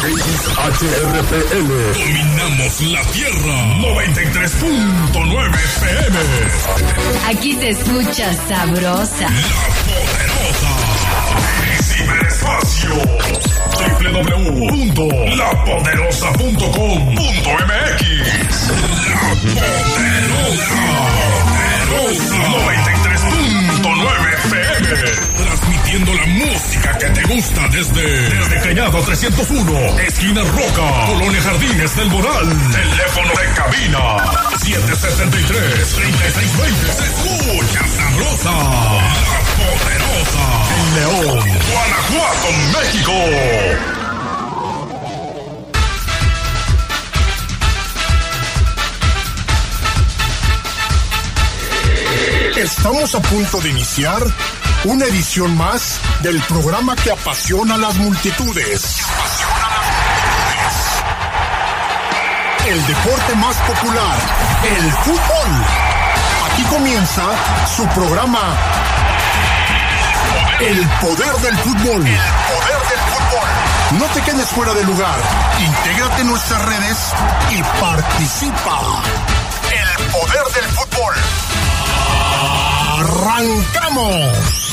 HRPL. Dominamos la Tierra. 93.9 PM. Aquí se escucha sabrosa. La poderosa. Ciberespacio. www.lapoderosa.com.mx. La poderosa. Poderosa. 93.9 FM. Transmitiendo la música que te gusta desde, desde Cañado 301, esquina Roca, Colonia Jardines del Moral. Teléfono de cabina 773-3620. Se escucha sabrosa. La poderosa. En León, Guanajuato, México. Estamos a punto de iniciar una edición más del programa que apasiona a las multitudes. El deporte más popular, el fútbol. Aquí comienza su programa El poder del fútbol. El poder del fútbol. No te quedes fuera de lugar. Intégrate en nuestras redes y participa. El poder del fútbol. ¡Arrancamos!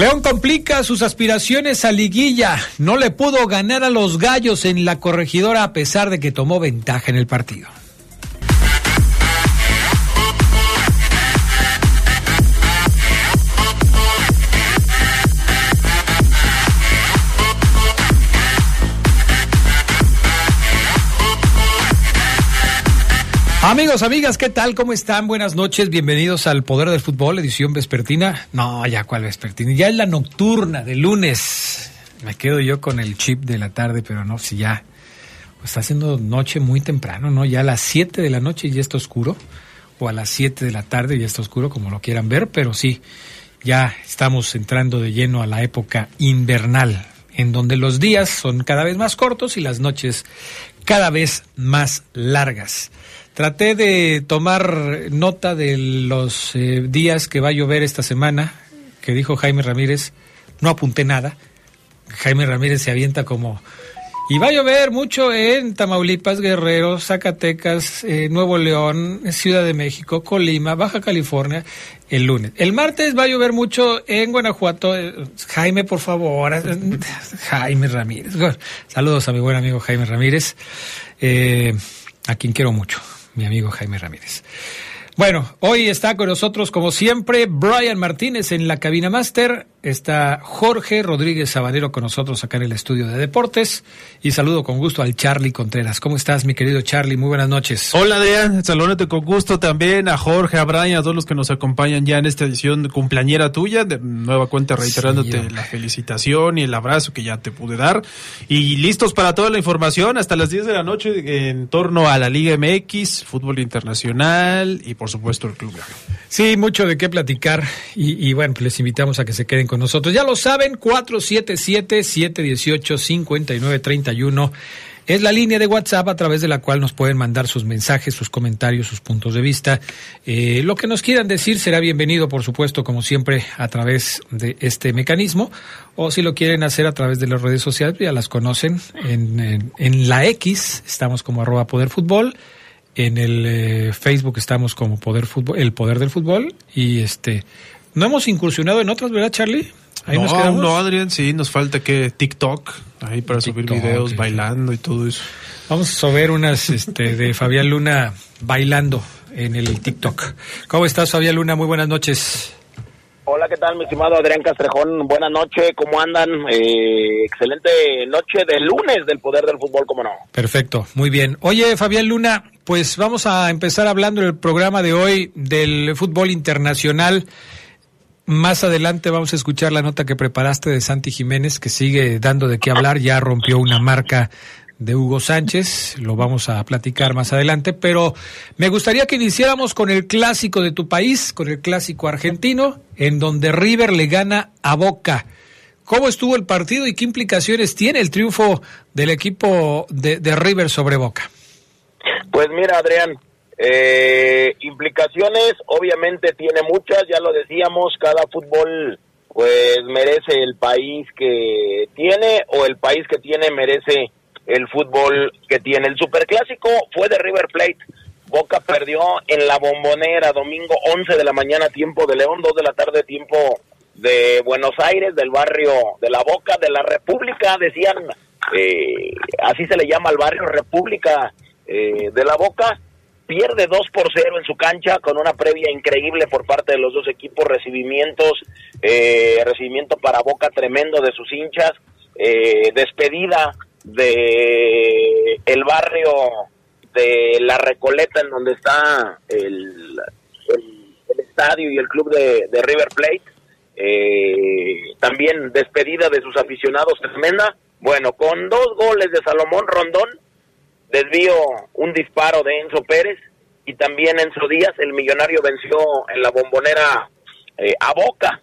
León complica sus aspiraciones a liguilla. No le pudo ganar a los gallos en la corregidora a pesar de que tomó ventaja en el partido. Amigos, amigas, ¿qué tal? ¿Cómo están? Buenas noches, bienvenidos al Poder del Fútbol, edición vespertina. No, ya cuál vespertina, ya es la nocturna de lunes. Me quedo yo con el chip de la tarde, pero no, si ya pues está haciendo noche muy temprano, ¿no? Ya a las 7 de la noche ya está oscuro, o a las 7 de la tarde ya está oscuro, como lo quieran ver, pero sí, ya estamos entrando de lleno a la época invernal, en donde los días son cada vez más cortos y las noches cada vez más largas. Traté de tomar nota de los eh, días que va a llover esta semana, que dijo Jaime Ramírez. No apunté nada. Jaime Ramírez se avienta como... Y va a llover mucho en Tamaulipas, Guerrero, Zacatecas, eh, Nuevo León, Ciudad de México, Colima, Baja California, el lunes. El martes va a llover mucho en Guanajuato. Eh, Jaime, por favor. Jaime Ramírez. Saludos a mi buen amigo Jaime Ramírez, eh, a quien quiero mucho mi amigo Jaime Ramírez. Bueno, hoy está con nosotros, como siempre, Brian Martínez en la cabina máster. Está Jorge Rodríguez Sabanero con nosotros acá en el estudio de deportes. Y saludo con gusto al Charlie Contreras. ¿Cómo estás, mi querido Charlie? Muy buenas noches. Hola, Adrián. Saludate con gusto también a Jorge, a Brian, a todos los que nos acompañan ya en esta edición cumpleañera tuya. De nueva cuenta, reiterándote Sí, la felicitación y el abrazo que ya te pude dar. Y listos para toda la información hasta las 10 de la noche en torno a la Liga MX, fútbol internacional y, por supuesto, el Club. Sí, mucho de qué platicar y, y bueno, pues les invitamos a que se queden con nosotros. Ya lo saben, 477-718-5931 es la línea de WhatsApp a través de la cual nos pueden mandar sus mensajes, sus comentarios, sus puntos de vista. Eh, lo que nos quieran decir será bienvenido, por supuesto, como siempre, a través de este mecanismo. O si lo quieren hacer a través de las redes sociales, ya las conocen. En, en- la X estamos como arroba Poder Fútbol. En el eh, Facebook estamos como Poder Fútbol, el Poder del Fútbol. Y este, no hemos incursionado en otras, ¿verdad, Charlie? Ahí no, nos quedamos. no, Adrián, sí, nos falta que TikTok, ahí para subir videos bailando y todo eso. Vamos a ver unas este, de Fabián Luna bailando en el TikTok. ¿Cómo estás, Fabián Luna? Muy buenas noches. Hola, ¿qué tal, mi estimado Adrián Castrejón? Buenas noches, ¿cómo andan? Eh, excelente noche de lunes del poder del fútbol, ¿cómo no? Perfecto, muy bien. Oye, Fabián Luna, pues vamos a empezar hablando en el programa de hoy del fútbol internacional. Más adelante vamos a escuchar la nota que preparaste de Santi Jiménez, que sigue dando de qué hablar, ya rompió una marca de Hugo Sánchez, lo vamos a platicar más adelante, pero me gustaría que iniciáramos con el clásico de tu país, con el clásico argentino, en donde River le gana a Boca. ¿Cómo estuvo el partido y qué implicaciones tiene el triunfo del equipo de, de River sobre Boca? Pues mira, Adrián, eh, implicaciones obviamente tiene muchas, ya lo decíamos, cada fútbol pues merece el país que tiene o el país que tiene merece el fútbol que tiene. El superclásico fue de River Plate. Boca perdió en la bombonera domingo 11 de la mañana tiempo de León, 2 de la tarde tiempo de Buenos Aires, del barrio de la Boca, de la República, decían, eh, así se le llama al barrio República eh, de la Boca, pierde 2 por 0 en su cancha con una previa increíble por parte de los dos equipos, recibimientos, eh, recibimiento para Boca tremendo de sus hinchas, eh, despedida de el barrio de La Recoleta, en donde está el, estadio y el club de, de River Plate. Eh, también despedida de sus aficionados tremenda. Bueno, con dos goles de Salomón Rondón, desvío un disparo de Enzo Pérez y también Enzo Díaz, el millonario venció en la bombonera eh, a Boca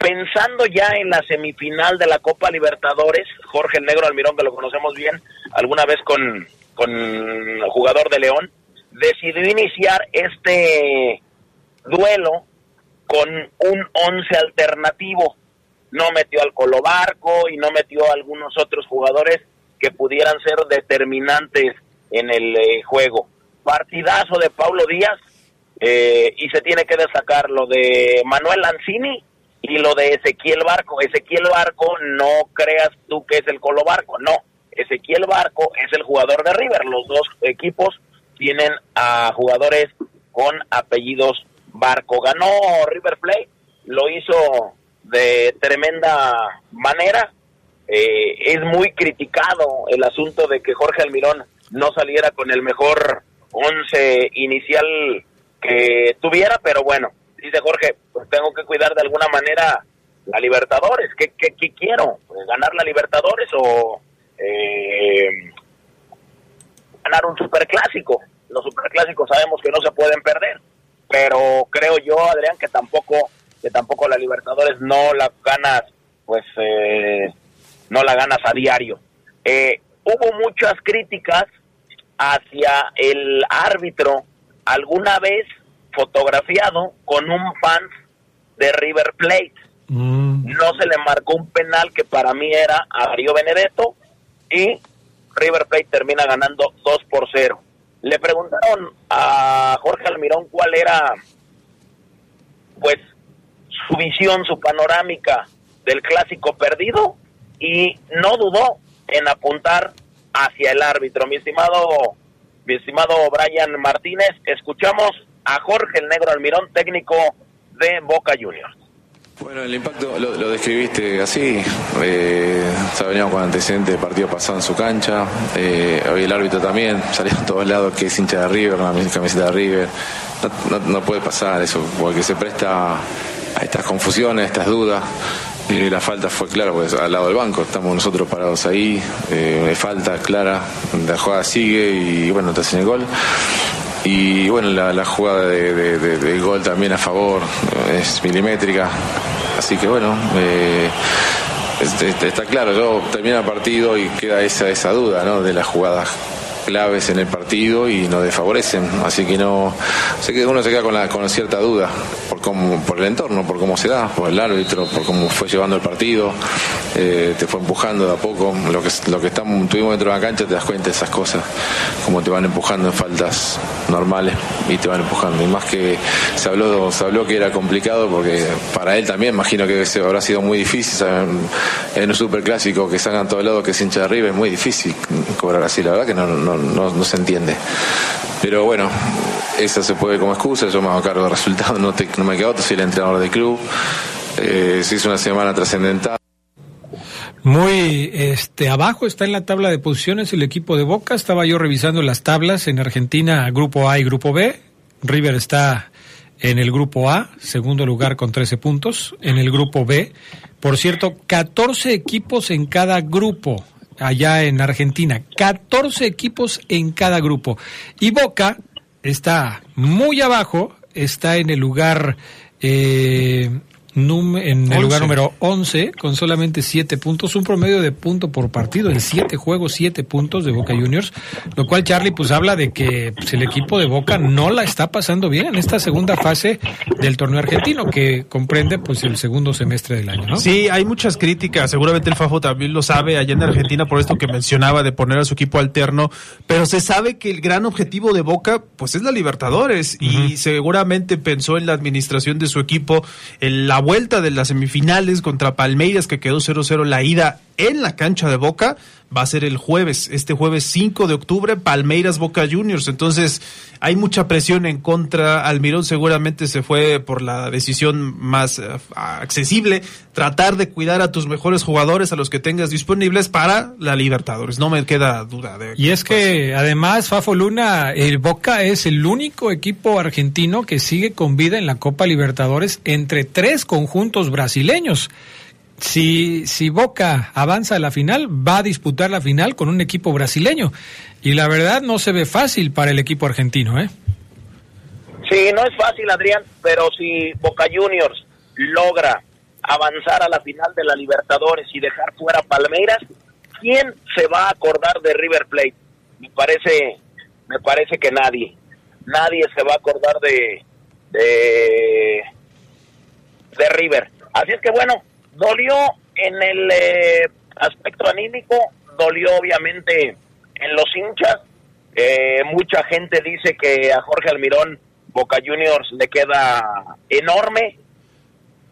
pensando ya en la semifinal de la Copa Libertadores, Jorge el Negro Almirón, que lo conocemos bien, alguna vez con, con jugador de León, decidió iniciar este duelo con un once alternativo. No metió al Colo Barco y no metió a algunos otros jugadores que pudieran ser determinantes en el eh, juego. Partidazo de Paulo Díaz eh, y se tiene que destacar lo de Manuel Lanzini y lo de Ezequiel Barco. Ezequiel Barco, no creas tú que es el Colo Barco, no. Ezequiel Barco es el jugador de River. Los dos equipos tienen a jugadores con apellidos Barco. Ganó River Plate, lo hizo de tremenda manera. Eh, es muy criticado el asunto de que Jorge Almirón no saliera con el mejor once inicial que tuviera, pero bueno, dice Jorge, pues tengo que cuidar de alguna manera la Libertadores. ¿Qué, qué, qué quiero? Pues, ¿Ganar la Libertadores o eh, ganar un superclásico? Los superclásicos sabemos que no se pueden perder, pero creo yo, Adrián, que tampoco que tampoco la Libertadores no la ganas, pues eh, no la ganas a diario. Eh, hubo muchas críticas hacia el árbitro. Alguna vez fotografiado con un fan de River Plate. Mm. No se le marcó un penal que para mí era a Darío Benedetto y River Plate termina ganando 2 por 0. Le preguntaron a Jorge Almirón cuál era pues su visión, su panorámica del clásico perdido y no dudó en apuntar hacia el árbitro. Mi estimado mi estimado Brian Martínez, escuchamos a Jorge el Negro Almirón, técnico de Boca Juniors. Bueno, el impacto lo, describiste así. Eh, veníamos con antecedentes de partido pasado en su cancha. Eh, hoy el árbitro también salió a todos lados que es hincha de River, la camiseta de River. No, no puede pasar eso, porque se presta a estas confusiones, a estas dudas. La falta fue clara, pues al lado del banco, estamos nosotros parados ahí, eh, falta clara, la jugada sigue y bueno, te hacen el gol. Y bueno, la, jugada de, gol también a favor es milimétrica. Así que bueno, eh, este, está claro, yo termina el partido y queda esa, esa duda ¿no? de las jugadas claves en el partido y nos desfavorecen. Así que no, sé que uno se queda con, la, con cierta duda por, cómo, por el entorno, por cómo se da, por el árbitro, por cómo fue llevando el partido, eh, te fue empujando de a poco. Lo que, lo que estamos, tuvimos dentro de la cancha te das cuenta de esas cosas, cómo te van empujando en faltas normales y te van empujando. Y más que se habló, se habló que era complicado porque para él también imagino que habrá sido muy difícil en un superclásico que salgan todos lados que es hincha de arriba es muy difícil cobrar así, la verdad que no, no, no, se entiende. Pero bueno, esa se puede como excusa, yo me hago cargo del resultado, no, te, no me quedo, soy el entrenador del club. Eh, se hizo una semana trascendental. Muy este abajo está en la tabla de posiciones el equipo de Boca. Estaba yo revisando las tablas en Argentina, grupo A y grupo B. River está en el grupo A, segundo lugar con 13 puntos. En el grupo B, por cierto, 14 equipos en cada grupo allá en Argentina. 14 equipos en cada grupo. Y Boca está muy abajo, está en el lugar eh, en el lugar número 11 con solamente 7 puntos, un promedio de punto por partido en 7 juegos, 7 puntos de Boca Juniors, lo cual Charlie pues habla de que pues, el equipo de Boca no la está pasando bien en esta segunda fase del torneo argentino que comprende pues el segundo semestre del año, ¿no? Sí, hay muchas críticas, seguramente el Fafo también lo sabe allá en Argentina por esto que mencionaba de poner a su equipo alterno, pero se sabe que el gran objetivo de Boca pues es la Libertadores y seguramente pensó en la administración de su equipo en la vuelta de las semifinales contra Palmeiras que quedó 0-0 la ida en la cancha de Boca va a ser el jueves, este jueves 5 de octubre, Palmeiras Boca Juniors. Entonces, hay mucha presión en contra. Almirón seguramente se fue por la decisión más eh, accesible, tratar de cuidar a tus mejores jugadores, a los que tengas disponibles para la Libertadores. No me queda duda de Y es que además, Fafo Luna, el Boca es el único equipo argentino que sigue con vida en la Copa Libertadores entre tres conjuntos brasileños si, si Boca avanza a la final, va a disputar la final con un equipo brasileño. Y la verdad no se ve fácil para el equipo argentino, ¿eh? Sí, no es fácil, Adrián, pero si Boca Juniors logra avanzar a la final de la Libertadores y dejar fuera Palmeiras, ¿quién se va a acordar de River Plate? Me parece, me parece que nadie. Nadie se va a acordar de, de, de River. Así es que bueno, Dolió en el eh, aspecto anímico, dolió obviamente en los hinchas. Eh, mucha gente dice que a Jorge Almirón Boca Juniors le queda enorme,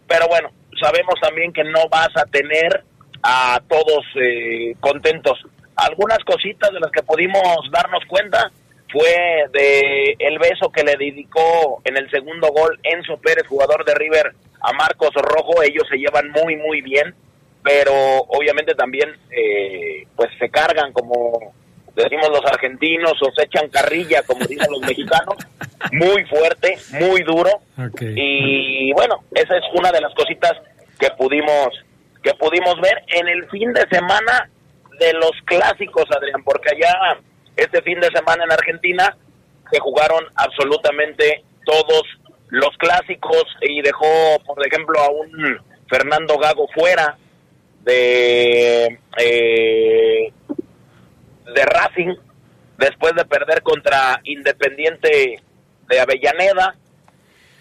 pero bueno, sabemos también que no vas a tener a todos eh, contentos. Algunas cositas de las que pudimos darnos cuenta fue de el beso que le dedicó en el segundo gol Enzo Pérez, jugador de River, a Marcos Rojo, ellos se llevan muy, muy bien, pero obviamente también eh, pues se cargan como decimos los argentinos o se echan carrilla como dicen los mexicanos, muy fuerte, muy duro. Y bueno, esa es una de las cositas que pudimos que pudimos ver en el fin de semana de los clásicos, Adrián, porque allá este fin de semana en Argentina se jugaron absolutamente todos los clásicos y dejó, por ejemplo, a un Fernando Gago fuera de, eh, de Racing después de perder contra Independiente de Avellaneda.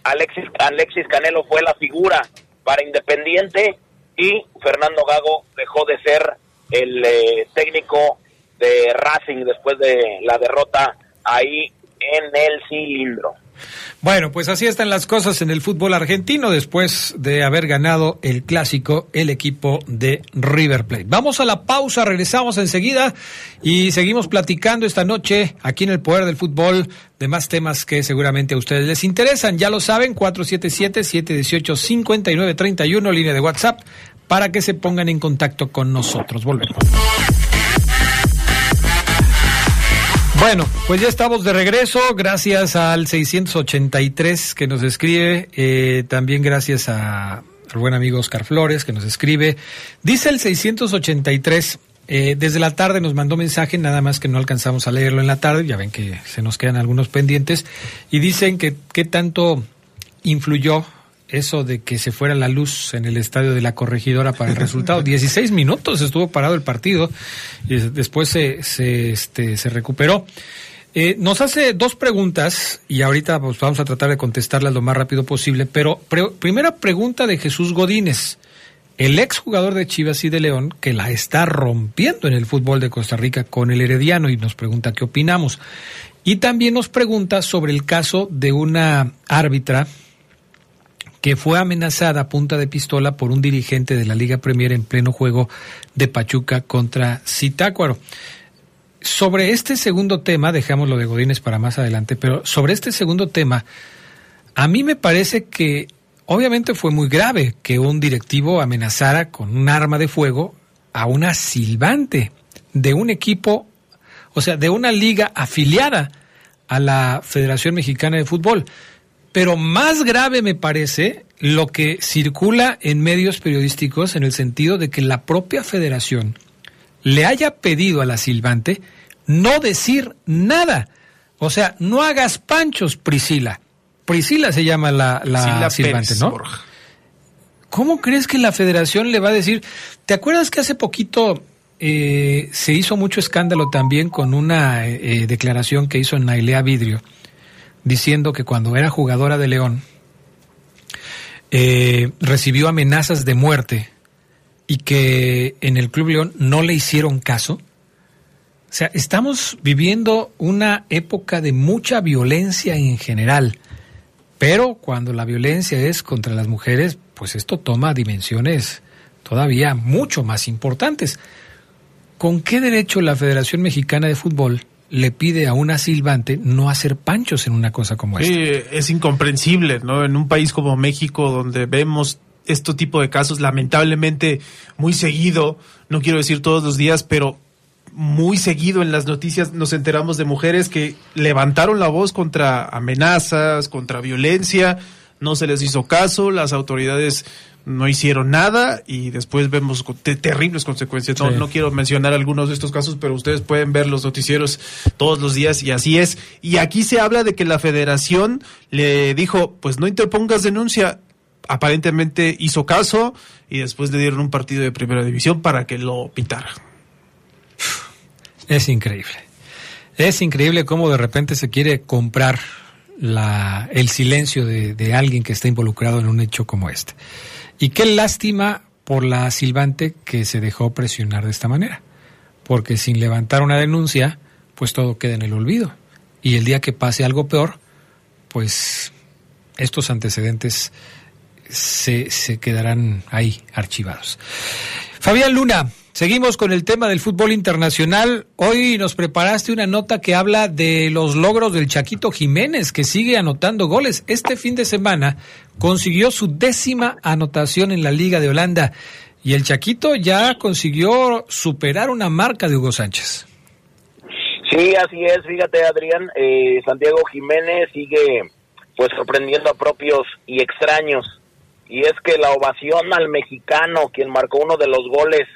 Alexis, Alexis Canelo fue la figura para Independiente y Fernando Gago dejó de ser el eh, técnico de Racing después de la derrota ahí en el cilindro. Bueno, pues así están las cosas en el fútbol argentino después de haber ganado el clásico el equipo de River Plate. Vamos a la pausa, regresamos enseguida y seguimos platicando esta noche aquí en el Poder del Fútbol de más temas que seguramente a ustedes les interesan. Ya lo saben, 477-718-5931, línea de WhatsApp, para que se pongan en contacto con nosotros. Volvemos. Bueno, pues ya estamos de regreso, gracias al 683 que nos escribe, eh, también gracias al buen amigo Oscar Flores que nos escribe. Dice el 683, eh, desde la tarde nos mandó mensaje, nada más que no alcanzamos a leerlo en la tarde, ya ven que se nos quedan algunos pendientes, y dicen que qué tanto influyó eso de que se fuera la luz en el estadio de la corregidora para el resultado. 16 minutos estuvo parado el partido y después se, se, este, se recuperó. Eh, nos hace dos preguntas y ahorita pues, vamos a tratar de contestarlas lo más rápido posible, pero primera pregunta de Jesús Godínez, el ex jugador de Chivas y de León que la está rompiendo en el fútbol de Costa Rica con el Herediano y nos pregunta qué opinamos. Y también nos pregunta sobre el caso de una árbitra que fue amenazada a punta de pistola por un dirigente de la Liga Premier en pleno juego de Pachuca contra Zitácuaro. Sobre este segundo tema, dejamos lo de Godínez para más adelante, pero sobre este segundo tema, a mí me parece que obviamente fue muy grave que un directivo amenazara con un arma de fuego a una silbante de un equipo, o sea, de una liga afiliada a la Federación Mexicana de Fútbol. Pero más grave me parece lo que circula en medios periodísticos en el sentido de que la propia federación le haya pedido a la silbante no decir nada. O sea, no hagas panchos, Priscila. Priscila se llama la, la silbante, ¿no? ¿Cómo crees que la federación le va a decir? ¿Te acuerdas que hace poquito eh, se hizo mucho escándalo también con una eh, eh, declaración que hizo Nailea Vidrio, diciendo que cuando era jugadora de León, recibió amenazas de muerte y que en el Club León no le hicieron caso? O sea, estamos viviendo una época de mucha violencia en general. Pero cuando la violencia es contra las mujeres, pues esto toma dimensiones todavía mucho más importantes. ¿Con qué derecho la Federación Mexicana de Fútbol le pide a una silbante no hacer panchos en una cosa como esta? Sí, es incomprensible, ¿no? En un país como México, donde vemos este tipo de casos lamentablemente muy seguido, no quiero decir todos los días, pero muy seguido en las noticias nos enteramos de mujeres que levantaron la voz contra amenazas, contra violencia, no se les hizo caso, las autoridades no hicieron nada y después vemos terribles consecuencias. No, no quiero mencionar algunos de estos casos, pero ustedes pueden ver los noticieros todos los días y así es. Y aquí se habla de que la federación le dijo, pues no interpongas denuncia. Aparentemente hizo caso y después le dieron un partido de primera división para que lo pitara. Es increíble. Es increíble cómo de repente se quiere comprar la, el silencio de, de, alguien que está involucrado en un hecho como este. Y qué lástima por la silbante que se dejó presionar de esta manera. Porque sin levantar una denuncia, pues todo queda en el olvido. Y el día que pase algo peor, pues estos antecedentes se, se quedarán ahí archivados. Fabián Luna, Seguimos con el tema del fútbol internacional. Hoy nos preparaste una nota que habla de los logros del Chaquito Jiménez, que sigue anotando goles. Este fin de semana consiguió su décima anotación en la Liga de Holanda y el Chaquito ya consiguió superar una marca de Hugo Sánchez. Sí, así es. Fíjate, Adrián, eh, Santiago Jiménez sigue pues sorprendiendo a propios y extraños. Y es que la ovación al mexicano, quien marcó uno de los goles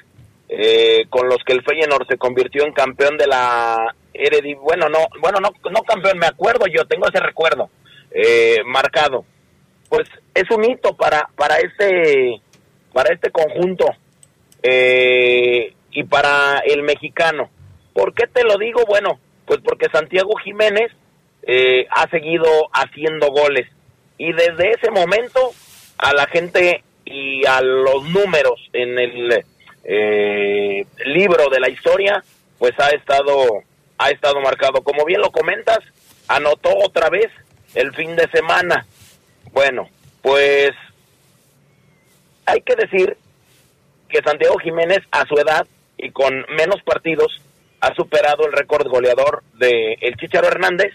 eh, con los que el Feyenoord se convirtió en campeón de la Erediv bueno no bueno no no campeón me acuerdo yo tengo ese recuerdo eh, marcado. Pues es un hito para para este para este conjunto eh, y para el mexicano. ¿por qué te lo digo? bueno pues porque Santiago Jiménez ha seguido haciendo goles. Y desde ese momento a la gente y a los números en el eh, libro de la historia, pues ha estado, ha estado marcado. Como bien lo comentas, anotó otra vez el fin de semana. Bueno, pues hay que decir que Santiago Jiménez a su edad y con menos partidos ha superado el récord goleador de el Chicharo Hernández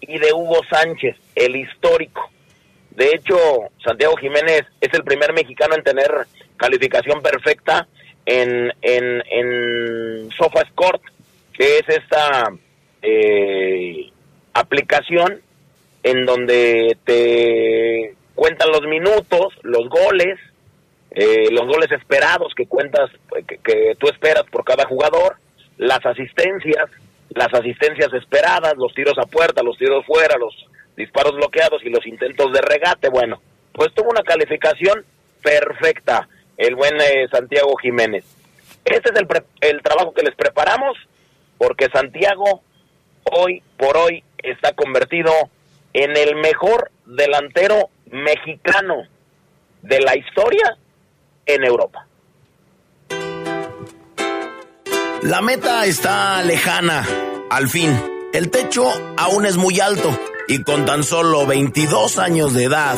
y de Hugo Sánchez, el histórico. De hecho, Santiago Jiménez es el primer mexicano en tener calificación perfecta en, en, en SofaScore, que es esta eh, aplicación en donde te cuentan los minutos, los goles, eh, los goles esperados que cuentas, que, que, tú esperas por cada jugador, las asistencias, las asistencias esperadas, los tiros a puerta, los tiros fuera, los disparos bloqueados y los intentos de regate. Bueno, pues tuvo una calificación perfecta el buen eh, Santiago Jiménez. Este es el, el trabajo que les preparamos porque Santiago hoy por hoy está convertido en el mejor delantero mexicano de la historia en Europa. La meta está lejana, al fin. El techo aún es muy alto y con tan solo 22 años de edad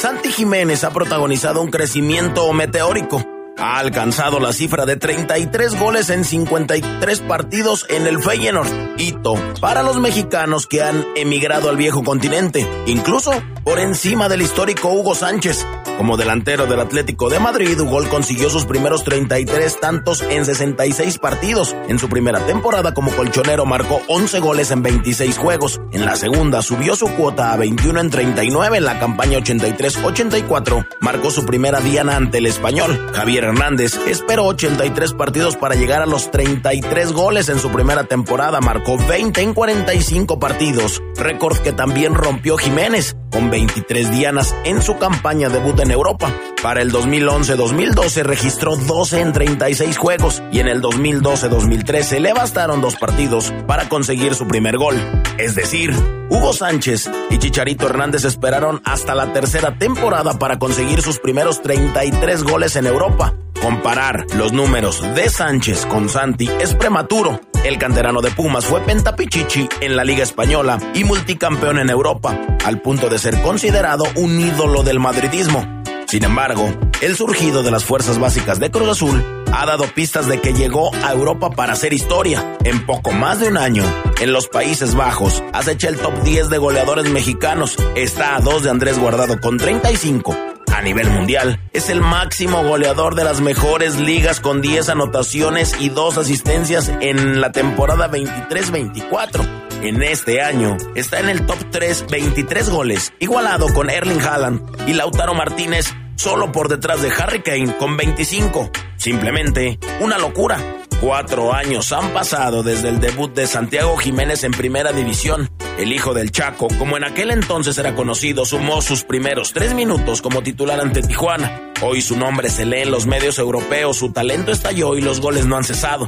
Santi Jiménez ha protagonizado un crecimiento meteórico ha alcanzado la cifra de 33 goles en 53 partidos en el Feyenoord, hito para los mexicanos que han emigrado al viejo continente, incluso por encima del histórico Hugo Sánchez. Como delantero del Atlético de Madrid, Hugo consiguió sus primeros 33 tantos en 66 partidos. En su primera temporada como colchonero marcó 11 goles en 26 juegos. En la segunda subió su cuota a 21 en 39 en la campaña 83-84. Marcó su primera diana ante el español. Javier Hernández esperó 83 partidos para llegar a los 33 goles en su primera temporada. Marcó 20 en 45 partidos, récord que también rompió Jiménez, con 23 dianas en su campaña debut en Europa. Para el 2011-2012 registró 12 en 36 juegos y en el 2012-2013 le bastaron dos partidos para conseguir su primer gol. Es decir, Hugo Sánchez y Chicharito Hernández esperaron hasta la tercera temporada para conseguir sus primeros 33 goles en Europa. Comparar los números de Sánchez con Santi es prematuro. El canterano de Pumas fue pentapichichi en la Liga Española y multicampeón en Europa, al punto de ser considerado un ídolo del madridismo. Sin embargo, el surgido de las fuerzas básicas de Cruz Azul ha dado pistas de que llegó a Europa para hacer historia. En poco más de un año, en los Países Bajos, acecha el top 10 de goleadores mexicanos. Está a dos de Andrés Guardado con 35 a nivel mundial. Es el máximo goleador de las mejores ligas con 10 anotaciones y 2 asistencias en la temporada 23-24. En este año está en el top 3 23 goles, igualado con Erling Haaland y Lautaro Martínez solo por detrás de Harry Kane con 25. Simplemente una locura. Cuatro años han pasado desde el debut de Santiago Jiménez en Primera División. El hijo del Chaco, como en aquel entonces era conocido, sumó sus primeros tres minutos como titular ante Tijuana. Hoy su nombre se lee en los medios europeos, su talento estalló y los goles no han cesado.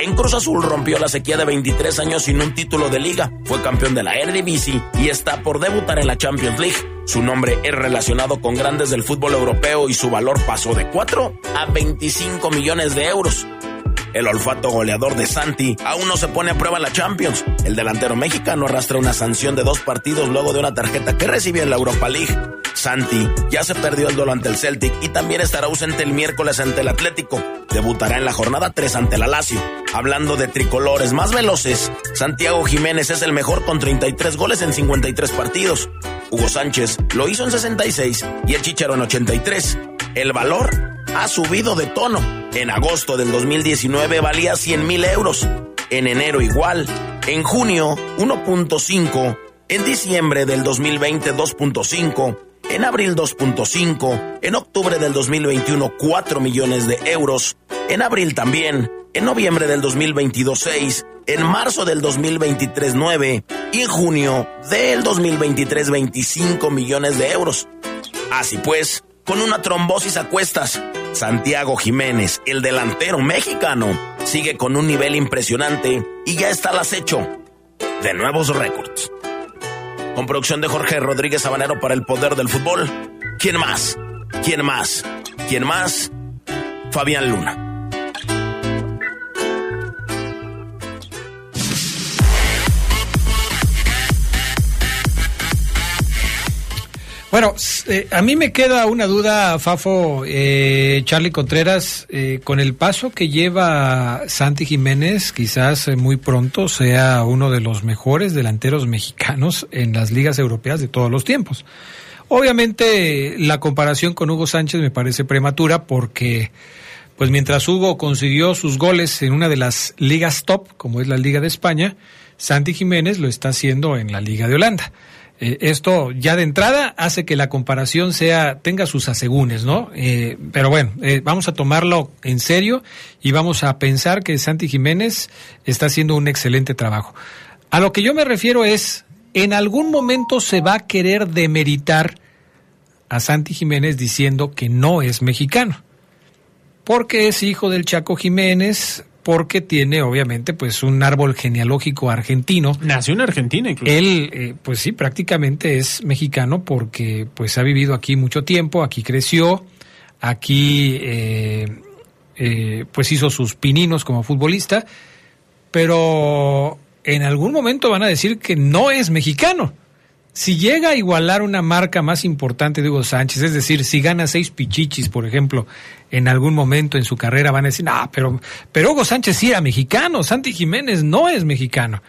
En Cruz Azul rompió la sequía de 23 años sin un título de liga, fue campeón de la Eredivisie y está por debutar en la Champions League. Su nombre es relacionado con grandes del fútbol europeo y su valor pasó de 4 a 25 millones de euros. El olfato goleador de Santi aún no se pone a prueba en la Champions. El delantero mexicano arrastra una sanción de dos partidos luego de una tarjeta que recibió en la Europa League. Santi ya se perdió el duelo ante el Celtic y también estará ausente el miércoles ante el Atlético. Debutará en la jornada 3 ante el Lazio. Hablando de tricolores más veloces, Santiago Jiménez es el mejor con 33 goles en 53 partidos. Hugo Sánchez lo hizo en 66 y el Chicharo en 83. El valor ha subido de tono. En agosto del 2019 valía 100 mil euros. En enero igual. En junio 1.5. En diciembre del 2020 2.5. En abril 2.5. En octubre del 2021 4 millones de euros. En abril también. En noviembre del 2022 6. En marzo del 2023 9. Y en junio del 2023 25 millones de euros. Así pues, con una trombosis a cuestas. Santiago Jiménez, el delantero mexicano, sigue con un nivel impresionante y ya está al acecho de nuevos récords. Con producción de Jorge Rodríguez Sabanero para el poder del fútbol. ¿Quién más? ¿Quién más? ¿Quién más? Fabián Luna. Bueno, eh, a mí me queda una duda, Fafo, eh, Charlie Contreras, eh, con el paso que lleva Santi Jiménez, quizás eh, muy pronto sea uno de los mejores delanteros mexicanos en las ligas europeas de todos los tiempos. Obviamente la comparación con Hugo Sánchez me parece prematura porque, pues mientras Hugo consiguió sus goles en una de las ligas top, como es la Liga de España, Santi Jiménez lo está haciendo en la Liga de Holanda. Eh, esto ya de entrada hace que la comparación sea tenga sus asegúnes, ¿no? Eh, pero bueno, eh, vamos a tomarlo en serio y vamos a pensar que Santi Jiménez está haciendo un excelente trabajo. A lo que yo me refiero es, en algún momento se va a querer demeritar a Santi Jiménez diciendo que no es mexicano, porque es hijo del Chaco Jiménez, porque tiene obviamente pues un árbol genealógico argentino. Nació en Argentina incluso. Él eh, pues sí, prácticamente es mexicano porque pues ha vivido aquí mucho tiempo, aquí creció, aquí eh, eh, pues hizo sus pininos como futbolista, pero en algún momento van a decir que no es mexicano. Si llega a igualar una marca más importante de Hugo Sánchez, es decir, si gana seis pichichis, por ejemplo, en algún momento en su carrera, van a decir, ah, pero, pero Hugo Sánchez sí era mexicano, Santi Jiménez no es mexicano.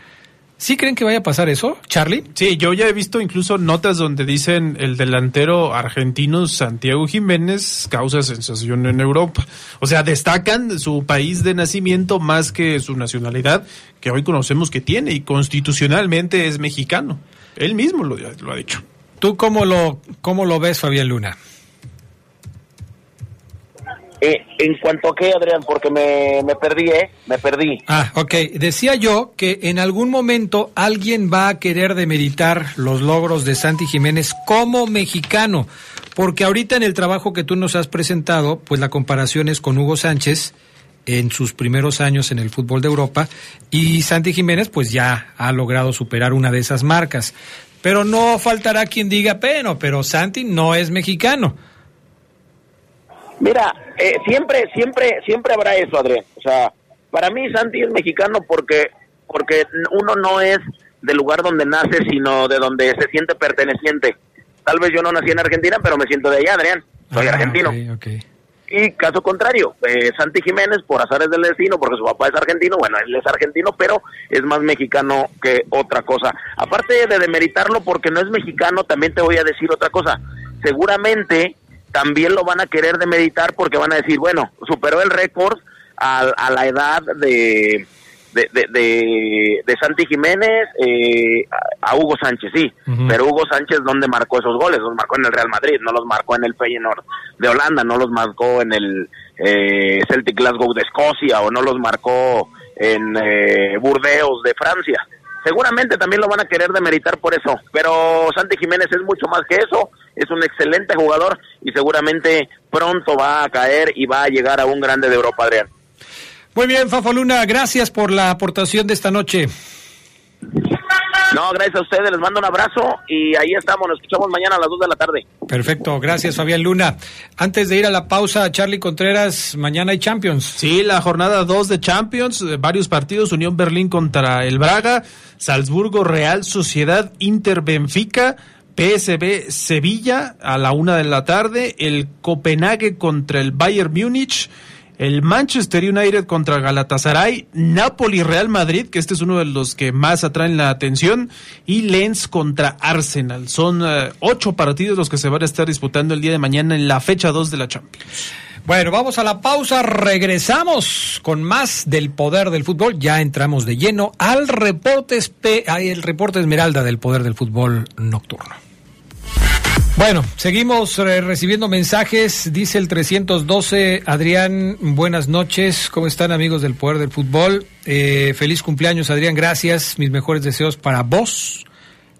¿Sí creen que vaya a pasar eso, Charlie? Sí, yo ya he visto incluso notas donde dicen el delantero argentino Santiago Jiménez causa sensación en Europa. O sea, destacan su país de nacimiento más que su nacionalidad, que hoy conocemos que tiene y constitucionalmente es mexicano. Él mismo lo, lo ha dicho. ¿Tú cómo lo, cómo lo ves, Fabián Luna? Eh, en cuanto a qué, Adrián, porque me, me perdí, ¿eh? Me perdí. Ah, ok. Decía yo que en algún momento alguien va a querer demeritar los logros de Santi Jiménez como mexicano, porque ahorita en el trabajo que tú nos has presentado, pues la comparación es con Hugo Sánchez en sus primeros años en el fútbol de Europa y Santi Jiménez pues ya ha logrado superar una de esas marcas. Pero no faltará quien diga, pero, pero Santi no es mexicano. Mira, eh, siempre, siempre, siempre habrá eso, Adrián. O sea, para mí Santi es mexicano porque, porque uno no es del lugar donde nace, sino de donde se siente perteneciente. Tal vez yo no nací en Argentina, pero me siento de allá, Adrián. Soy Ah, argentino. Y caso contrario, eh, Santi Jiménez, por azares del destino, porque su papá es argentino, bueno, él es argentino, pero es más mexicano que otra cosa. Aparte de demeritarlo porque no es mexicano, también te voy a decir otra cosa. Seguramente también lo van a querer demeritar porque van a decir, bueno, superó el récord a, a la edad de, de, de, de- de Santi Jiménez eh, a, Hugo Sánchez, sí. Pero Hugo Sánchez, ¿dónde marcó esos goles? Los marcó en el Real Madrid, no los marcó en el Feyenoord de Holanda, no los marcó en el eh, Celtic Glasgow de Escocia o no los marcó en eh, Burdeos de Francia. Seguramente también lo van a querer demeritar por eso, pero Santi Jiménez es mucho más que eso, es un excelente jugador y seguramente pronto va a caer y va a llegar a un grande de Europa, Adrián. Muy bien, Fafo Luna, gracias por la aportación de esta noche. No, gracias a ustedes, les mando un abrazo y ahí estamos, nos escuchamos mañana a las 2 de la tarde. Perfecto, gracias Fabián Luna. Antes de ir a la pausa, Charlie Contreras, mañana hay Champions. Sí, la jornada 2 de Champions, eh, varios partidos, Unión Berlín contra el Braga, Salzburgo, Real Sociedad, Inter Benfica, PSB Sevilla a la una de la tarde, el Copenhague contra el Bayern Múnich, el Manchester United contra Galatasaray, Napoli Real Madrid, que este es uno de los que más atraen la atención, y Lens contra Arsenal. Son eh, ocho partidos los que se van a estar disputando el día de mañana en la fecha 2 de la Champions. Bueno, vamos a la pausa, regresamos con más del poder del fútbol, ya entramos de lleno al reporte, el reporte Esmeralda del poder del fútbol nocturno. Bueno, seguimos eh, recibiendo mensajes, dice el 312, Adrián, buenas noches, ¿cómo están amigos del poder del fútbol? Eh, feliz cumpleaños Adrián, gracias, mis mejores deseos para vos,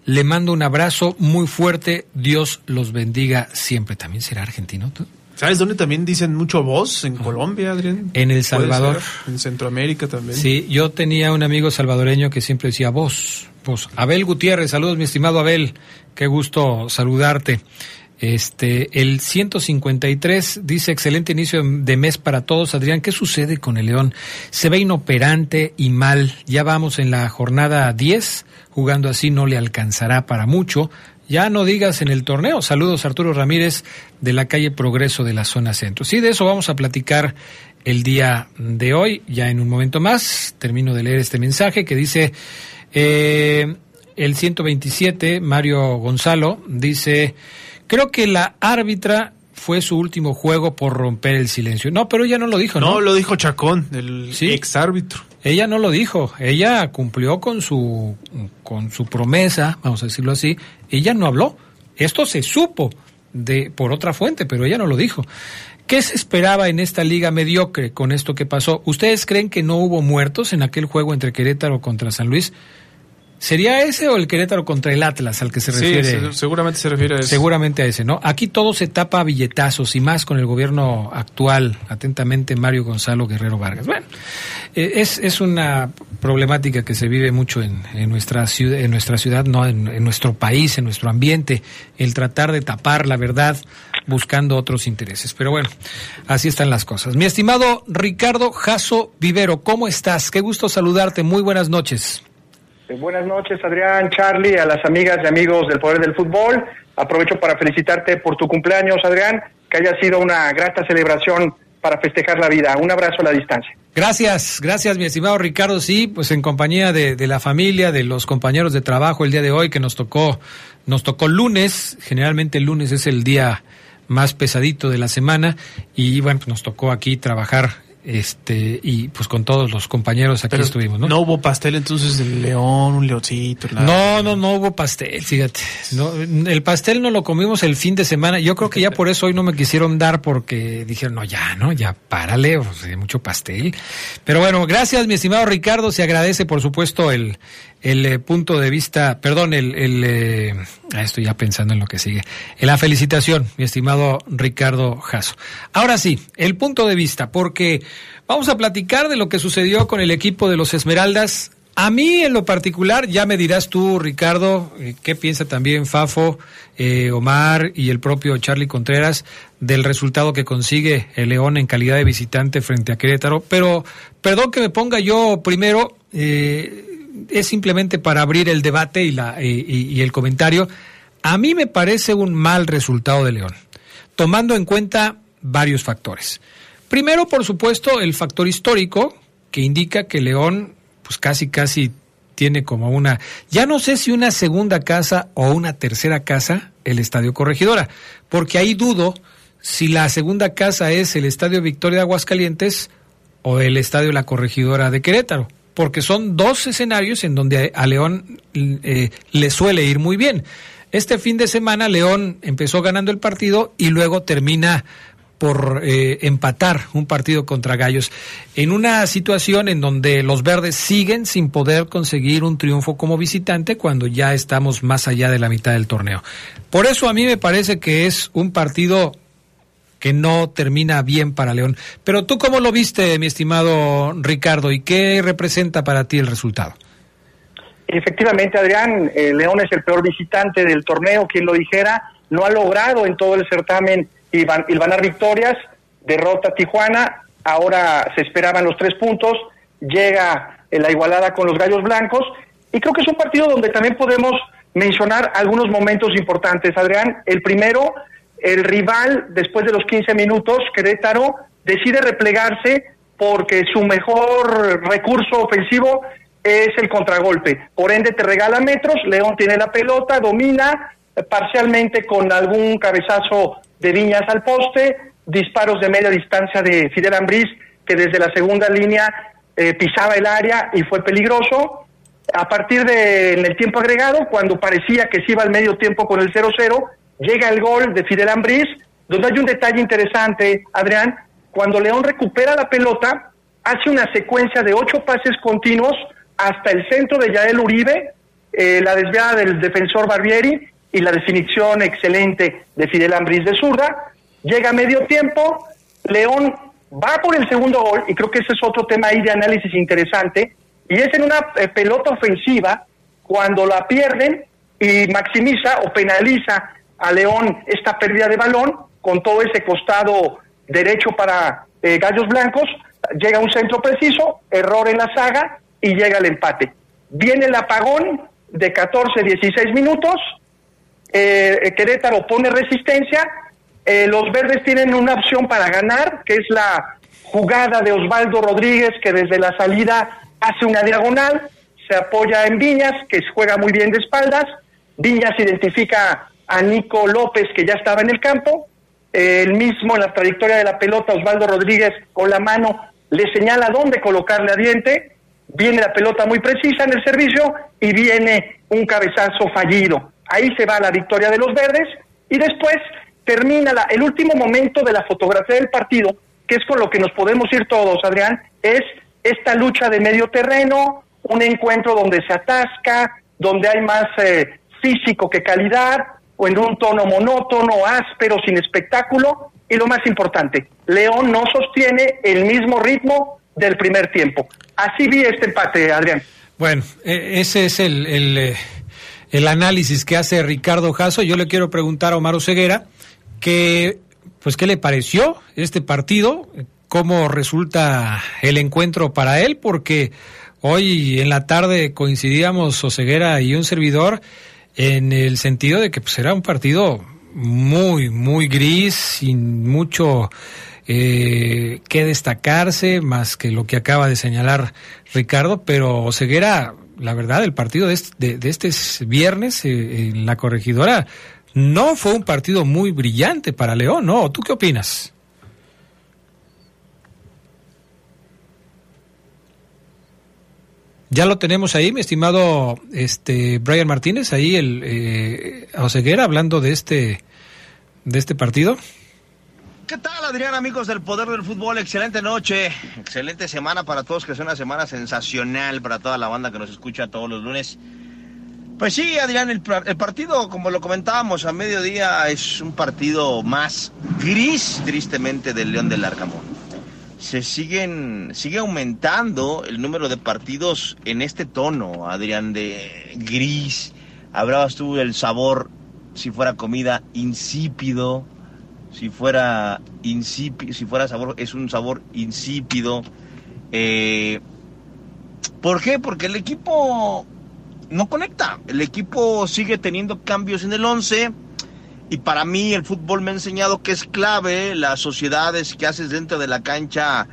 le mando un abrazo muy fuerte, Dios los bendiga siempre, ¿también será argentino? tú? ¿Sabes dónde también dicen mucho voz? En Colombia, Adrián. En El Salvador. En Centroamérica también. Sí, yo tenía un amigo salvadoreño que siempre decía vos, vos. Abel Gutiérrez, saludos mi estimado Abel, qué gusto saludarte. Este, el 153 dice excelente inicio de mes para todos. Adrián, ¿qué sucede con el León? Se ve inoperante y mal. Ya vamos en la jornada 10, jugando así no le alcanzará para mucho. Ya no digas en el torneo. Saludos Arturo Ramírez de la calle Progreso de la zona centro. Sí, de eso vamos a platicar el día de hoy, ya en un momento más. Termino de leer este mensaje que dice eh, el 127, Mario Gonzalo, dice, creo que la árbitra fue su último juego por romper el silencio. No, pero ella no lo dijo, ¿no? No, lo dijo Chacón, el Sí. ex árbitro. Ella no lo dijo, ella cumplió con su con su promesa, vamos a decirlo así, ella no habló. Esto se supo de por otra fuente, pero ella no lo dijo. ¿Qué se esperaba en esta liga mediocre con esto que pasó? ¿Ustedes creen que no hubo muertos en aquel juego entre Querétaro contra San Luis? ¿Sería ese o el Querétaro contra el Atlas al que se Sí, refiere? se- seguramente se refiere a eso. Seguramente a ese, ¿no? Aquí todo se tapa a billetazos y más con el gobierno actual. Atentamente, Mario Gonzalo Guerrero Vargas. Bueno, eh, es, es una problemática que se vive mucho en, en nuestra ciudad, en nuestra ciudad, no en, en nuestro país, en nuestro ambiente, el tratar de tapar la verdad buscando otros intereses. Pero bueno, así están las cosas. Mi estimado Ricardo Jasso Vivero, ¿cómo estás? Qué gusto saludarte. Muy buenas noches. Eh, buenas noches, Adrián, Charlie, a las amigas y amigos del Poder del Fútbol. Aprovecho para felicitarte por tu cumpleaños, Adrián, que haya sido una grata celebración para festejar la vida. Un abrazo a la distancia. Gracias, gracias mi estimado Ricardo. Sí, pues en compañía de, la familia, de los compañeros de trabajo el día de hoy que nos tocó, nos tocó lunes. Generalmente el lunes es el día más pesadito de la semana y bueno, pues nos tocó aquí trabajar este y pues con todos los compañeros aquí Pero estuvimos, ¿no? No hubo pastel entonces del león, un leoncito. nada. No, no, no hubo pastel, fíjate. No, el pastel no lo comimos el fin de semana. Yo creo que ya por eso hoy no me quisieron dar porque dijeron, no, ya, no, ya párale, sea, mucho pastel. Pero bueno, gracias, mi estimado Ricardo. Se agradece, por supuesto, el, el eh, punto de vista, perdón, el, eh, ah, estoy ya pensando en lo que sigue. Eh, La felicitación, mi estimado Ricardo Jasso. Ahora sí, el punto de vista, porque vamos a platicar de lo que sucedió con el equipo de los Esmeraldas. A mí en lo particular, ya me dirás tú, Ricardo, qué piensa también Fafo, eh, Omar y el propio Charlie Contreras del resultado que consigue el León en calidad de visitante frente a Querétaro. Pero, perdón que me ponga yo primero, eh, es simplemente para abrir el debate y, la, y, el comentario. A mí me parece un mal resultado de León, tomando en cuenta varios factores. Primero, por supuesto, el factor histórico, que indica que León, pues casi, casi tiene como una, ya no sé si una segunda casa o una tercera casa, el Estadio Corregidora, porque ahí dudo si la segunda casa es el Estadio Victoria de Aguascalientes o el Estadio La Corregidora de Querétaro, porque son dos escenarios en donde a León eh, le suele ir muy bien. Este fin de semana León empezó ganando el partido y luego termina por eh, empatar un partido contra Gallos en una situación en donde los verdes siguen sin poder conseguir un triunfo como visitante cuando ya estamos más allá de la mitad del torneo. Por eso a mí me parece que es un partido que no termina bien para León. Pero tú cómo lo viste, mi estimado Ricardo, y qué representa para ti el resultado? Efectivamente, Adrián, eh, León es el peor visitante del torneo, quien lo dijera, no ha logrado en todo el certamen ganar victorias, derrota a Tijuana, ahora se esperaban los tres puntos, llega en la igualada con los Gallos Blancos, y creo que es un partido donde también podemos mencionar algunos momentos importantes, Adrián. El primero, el rival, después de los 15 minutos, Querétaro, decide replegarse porque su mejor recurso ofensivo es el contragolpe. Por ende, te regala metros, León tiene la pelota, domina parcialmente con algún cabezazo de Viñas al poste, disparos de media distancia de Fidel Ambriz, que desde la segunda línea eh, pisaba el área y fue peligroso. A partir del de, tiempo agregado, cuando parecía que se iba al medio tiempo con el 0-0, llega el gol de Fidel Ambriz, donde hay un detalle interesante, Adrián, cuando León recupera la pelota, hace una secuencia de ocho pases continuos hasta el centro de Yael Uribe, eh, la desviada del defensor Barbieri y la definición excelente de Fidel Ambriz de zurda. Llega a medio tiempo, León va por el segundo gol, y creo que ese es otro tema ahí de análisis interesante, y es en una eh, pelota ofensiva, cuando la pierden y maximiza o penaliza a León esta pérdida de balón, con todo ese costado derecho para eh, Gallos Blancos, llega un centro preciso, error en la saga, y llega el empate. Viene el apagón de 14, 16 minutos, eh, Querétaro pone resistencia, eh, los verdes tienen una opción para ganar, que es la jugada de Osvaldo Rodríguez, que desde la salida hace una diagonal, se apoya en Viñas, que juega muy bien de espaldas, Viñas identifica a Nico López, que ya estaba en el campo, el mismo en la trayectoria de la pelota, Osvaldo Rodríguez con la mano le señala dónde colocarle a diente, viene la pelota muy precisa en el servicio y viene un cabezazo fallido. Ahí se va la victoria de los verdes y después termina la, el último momento de la fotografía del partido, que es con lo que nos podemos ir todos, Adrián, es esta lucha de medio terreno, un encuentro donde se atasca, donde hay más eh, físico que calidad, o en un tono monótono, áspero, sin espectáculo, y lo más importante, León no sostiene el mismo ritmo del primer tiempo. Así vi este empate, Adrián. Bueno, ese es el, el, el análisis que hace Ricardo Jasso. Yo le quiero preguntar a Omar Ceguera que, pues, ¿qué le pareció este partido? ¿Cómo resulta el encuentro para él? Porque Hoy en la tarde coincidíamos Oseguera y un servidor en el sentido de que pues era un partido muy, muy gris, sin mucho eh, que destacarse, más que lo que acaba de señalar Ricardo, pero Oseguera, la verdad, el partido de este, de, este viernes eh, en la corregidora no fue un partido muy brillante para León, ¿no? ¿Tú qué opinas? Ya lo tenemos ahí, mi estimado este Brian Martínez, ahí el eh, Oseguera hablando de este de este partido. ¿Qué tal, Adrián, amigos del Poder del Fútbol? Excelente noche, excelente semana para todos, que es una semana sensacional para toda la banda que nos escucha todos los lunes. Pues sí, Adrián, el, partido, como lo comentábamos a mediodía, es un partido más gris, tristemente, del León del Arcamón. Se siguen, sigue aumentando el número de partidos en este tono, Adrián, de gris. Hablabas tú del sabor, si fuera comida, insípido si fuera insípido, si fuera sabor, es un sabor insípido. Eh, ¿Por qué? Porque el equipo no conecta. El equipo sigue teniendo cambios en el 11. Y para mí el fútbol me ha enseñado que es clave las sociedades que haces dentro de la cancha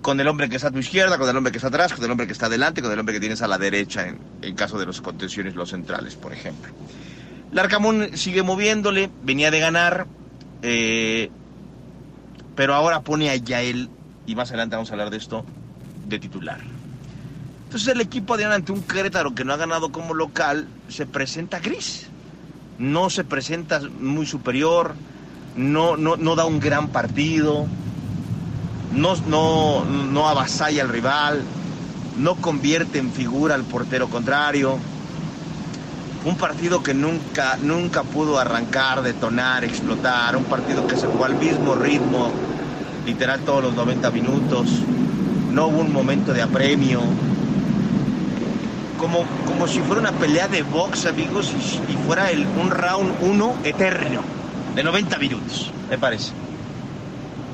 con el hombre que está a tu izquierda, con el hombre que está atrás, con el hombre que está adelante, con el hombre que tienes a la derecha en, en caso de los contenciones, los centrales, por ejemplo. Larcamón sigue moviéndole, venía de ganar, eh, pero ahora pone a Yael, y más adelante vamos a hablar de esto, de titular. Entonces el equipo de ante un Querétaro que no ha ganado como local se presenta gris. No se presenta muy superior, no, no, no da un gran partido, no, no, no avasalla al rival, no convierte en figura al portero contrario. Un partido que nunca, nunca pudo arrancar, detonar, explotar, un partido que se jugó al mismo ritmo, literal todos los 90 minutos, no hubo un momento de apremio, como, como si fuera una pelea de box, amigos, y, fuera el, un round uno eterno, de 90 minutos, me parece.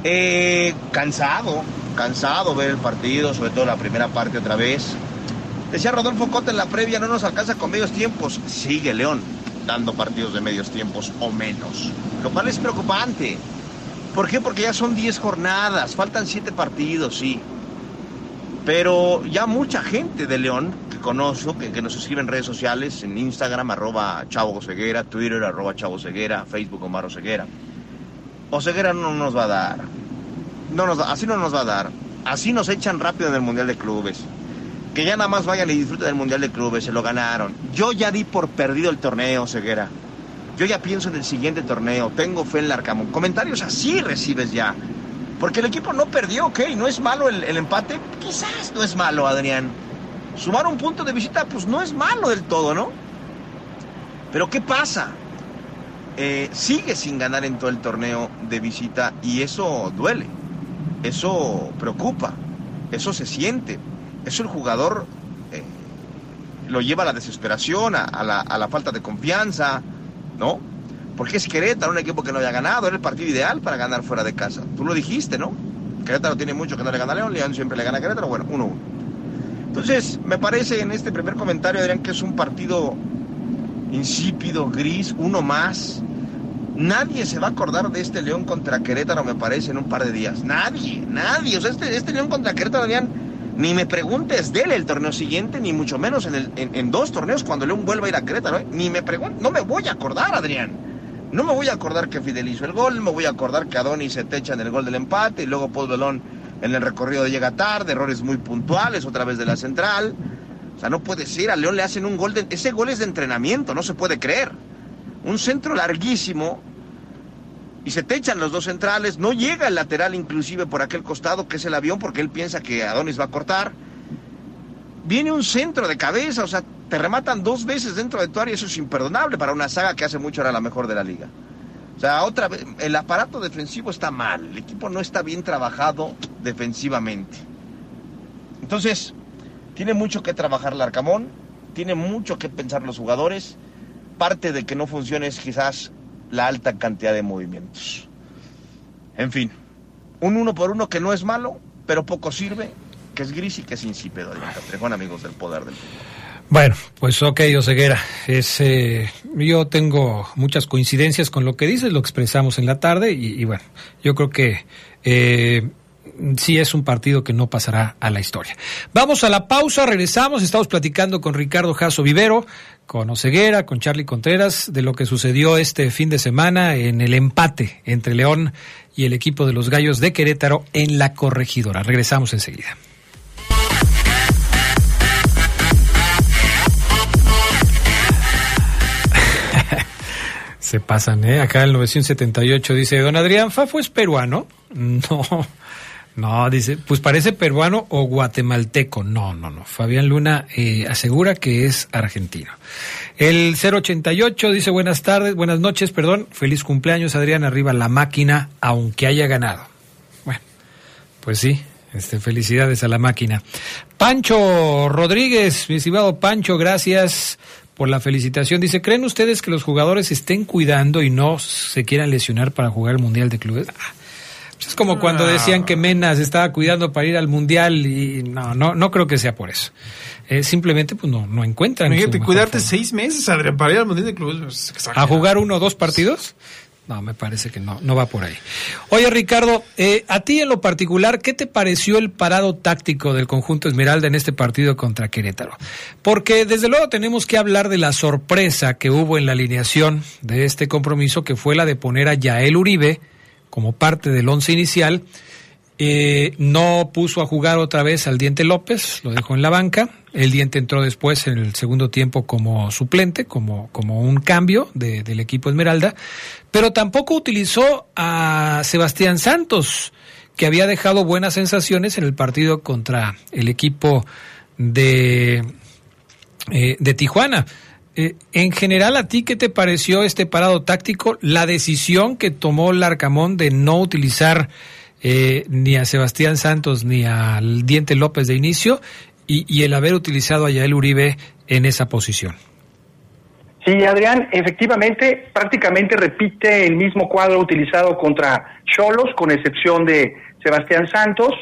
Eh, cansado, cansado ver el partido, sobre todo la primera parte otra vez. Decía Rodolfo Cota en la previa, no nos alcanza con medios tiempos. Sigue León dando partidos de medios tiempos o menos. Lo cual es preocupante. ¿Por qué? Porque ya son 10 jornadas, faltan 7 partidos, sí. Pero ya mucha gente de León conozco, que, nos escribe en redes sociales, en Instagram, arroba Chavo Ceguera, Twitter, arroba Chavo Ceguera, Facebook, Omar Ceguera. O Ceguera no nos va a dar. No nos, así no nos va a dar. Así nos echan rápido en el Mundial de Clubes que ya nada más vayan y disfruten del Mundial de Clubes, se lo ganaron. Yo ya di por perdido el torneo, Ceguera. Yo ya pienso en el siguiente torneo, tengo fe en Larcamón. Comentarios así recibes ya. Porque el equipo no perdió, ok, no es malo el, empate, quizás no es malo, Adrián. Sumar un punto de visita, pues no es malo del todo, ¿no? Pero ¿qué pasa? Eh, sigue sin ganar en todo el torneo de visita y eso duele, eso preocupa, eso se siente eso el jugador eh, lo lleva a la desesperación, a, la, falta de confianza, ¿no? Porque es Querétaro, un equipo que no había ganado, era el partido ideal para ganar fuera de casa. Tú lo dijiste, ¿no? Querétaro tiene mucho que no le gana a León, León siempre le gana a Querétaro, bueno, 1-1. Entonces, me parece en este primer comentario, Adrián, que es un partido insípido, gris, uno más. Nadie se va a acordar de este León contra Querétaro, me parece, en un par de días. Nadie, nadie. O sea, este, este León contra Querétaro, Adrián, ni me preguntes de él el torneo siguiente, ni mucho menos en, el, dos torneos cuando León vuelva a ir a Querétaro. ¿eh? Ni me preguntes, no me voy a acordar, Adrián. No me voy a acordar que Fidel hizo el gol, me voy a acordar que Adonis se techa en el gol del empate y luego Paul Belón en el recorrido llega tarde, errores muy puntuales, otra vez de la central. O sea, no puede ser, a León le hacen un gol, de, ese gol es de entrenamiento, no se puede creer. Un centro larguísimo, y se te echan los dos centrales, no llega el lateral inclusive por aquel costado que es el avión porque él piensa que Adonis va a cortar. Viene un centro de cabeza, o sea, te rematan dos veces dentro de tu área, eso es imperdonable para una saga que hace mucho era la mejor de la liga. O sea, otra vez, el aparato defensivo está mal, el equipo no está bien trabajado defensivamente. Entonces, tiene mucho que trabajar el Arcamón, tiene mucho que pensar los jugadores. Parte de que no funcione es quizás la alta cantidad de movimientos. En fin, un uno por uno que no es malo, pero poco sirve. que es gris y que es insípido, Castrejón, amigos del poder del fútbol. Bueno, pues ok, Oseguera. Es, eh, yo tengo muchas coincidencias con lo que dices, lo expresamos en la tarde y, bueno, yo creo que eh, sí es un partido que no pasará a la historia. Vamos a la pausa, regresamos, estamos platicando con Ricardo Jasso Vivero, con Oseguera, con Charlie Contreras, de lo que sucedió este fin de semana en el empate entre León y el equipo de los Gallos de Querétaro en la corregidora. Regresamos enseguida. Se pasan, ¿eh? Acá el 978 dice, don Adrián Fafo es peruano. No, no, dice, pues parece peruano o guatemalteco. No, no, no. Fabián Luna eh, asegura que es argentino. El 088 dice, buenas tardes, buenas noches, perdón. Feliz cumpleaños, Adrián, arriba la máquina, aunque haya ganado. Bueno, pues sí, este, felicidades a la máquina. Pancho Rodríguez, mi estimado Pancho, gracias por la felicitación. Dice, ¿creen ustedes que los jugadores estén cuidando y no se quieran lesionar para jugar el Mundial de Clubes? Ah, pues es como cuando decían que Mena se estaba cuidando para ir al Mundial y no, no, no creo que sea por eso. Eh, simplemente pues no, no encuentran. mejor cuidarte forma. seis meses, Adrián, para ir al Mundial de Clubes. pues, ¿A jugar uno o dos partidos? No, me parece que no, no va por ahí. Oye, Ricardo, eh, a ti en lo particular, ¿qué te pareció el parado táctico del conjunto Esmeralda en este partido contra Querétaro? Porque desde luego tenemos que hablar de la sorpresa que hubo en la alineación de este compromiso, que fue la de poner a Yael Uribe como parte del once inicial. Eh, no puso a jugar otra vez al Diente López, lo dejó en la banca. El Diente entró después en el segundo tiempo como suplente, como, como un cambio de- del equipo Esmeralda, pero tampoco utilizó a Sebastián Santos, que había dejado buenas sensaciones en el partido contra el equipo de, eh, de Tijuana. Eh, en general, ¿a ti qué te pareció este parado táctico? La decisión que tomó Larcamón de no utilizar eh, ni a Sebastián Santos ni al Diente López de inicio y, y el haber utilizado a Yael Uribe en esa posición. Sí, Adrián, efectivamente, prácticamente repite el mismo cuadro utilizado contra Cholos, con excepción de Sebastián Santos.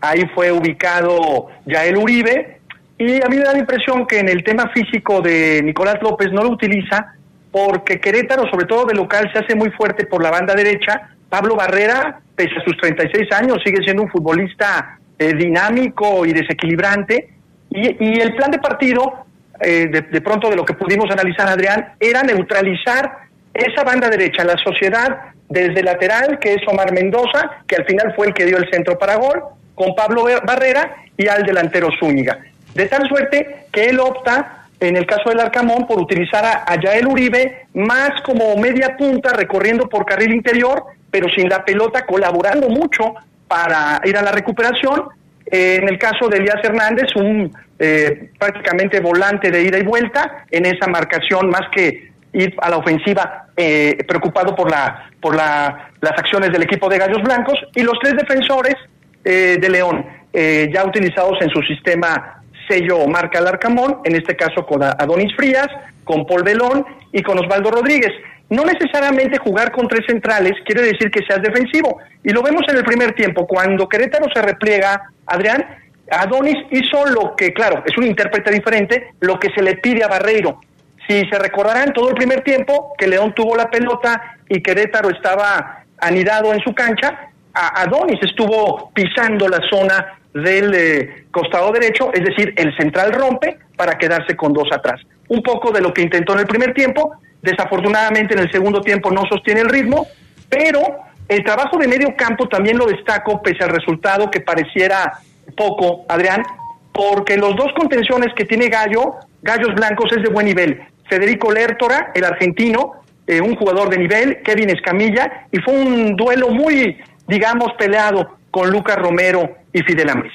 Ahí fue ubicado Yael Uribe. Y a mí me da la impresión que en el tema físico de Nicolás López no lo utiliza porque Querétaro, sobre todo de local, se hace muy fuerte por la banda derecha. Pablo Barrera, pese a sus 36 años, sigue siendo un futbolista eh, dinámico y desequilibrante. Y, el plan de partido eh, de, pronto de lo que pudimos analizar, Adrián, era neutralizar esa banda derecha, la sociedad desde lateral, que es Omar Mendoza, que al final fue el que dio el centro para gol, con Pablo Barrera y al delantero Zúñiga. De tal suerte que él opta, en el caso del Arcamón, por utilizar a, a Yael Uribe más como media punta, recorriendo por carril interior, pero sin la pelota, colaborando mucho para ir a la recuperación. Eh, en el caso de Elías Hernández, un eh, prácticamente volante de ida y vuelta en esa marcación, más que ir a la ofensiva eh, preocupado por la por la, las acciones del equipo de Gallos Blancos y los tres defensores eh, de León eh, ya utilizados en su sistema sello o marca Larcamón, en este caso con Adonis Frías, con Paul Belón y con Osvaldo Rodríguez. No necesariamente jugar con tres centrales quiere decir que seas defensivo. Y lo vemos en el primer tiempo. Cuando Querétaro se repliega, Adrián, Adonis hizo lo que, claro, es un intérprete diferente, lo que se le pide a Barreiro. Si se recordarán todo el primer tiempo que León tuvo la pelota y Querétaro estaba anidado en su cancha, a- Adonis estuvo pisando la zona del eh, costado derecho, es decir, el central rompe para quedarse con dos atrás. Un poco de lo que intentó en el primer tiempo, desafortunadamente en el segundo tiempo no sostiene el ritmo, pero el trabajo de medio campo también lo destaco pese al resultado que pareciera poco, Adrián, porque los dos contenciones que tiene Gallo, Gallos Blancos es de buen nivel. Federico Lertora, el argentino, eh, un jugador de nivel, Kevin Escamilla, y fue un duelo muy, digamos, peleado con Lucas Romero y Fidel Amés.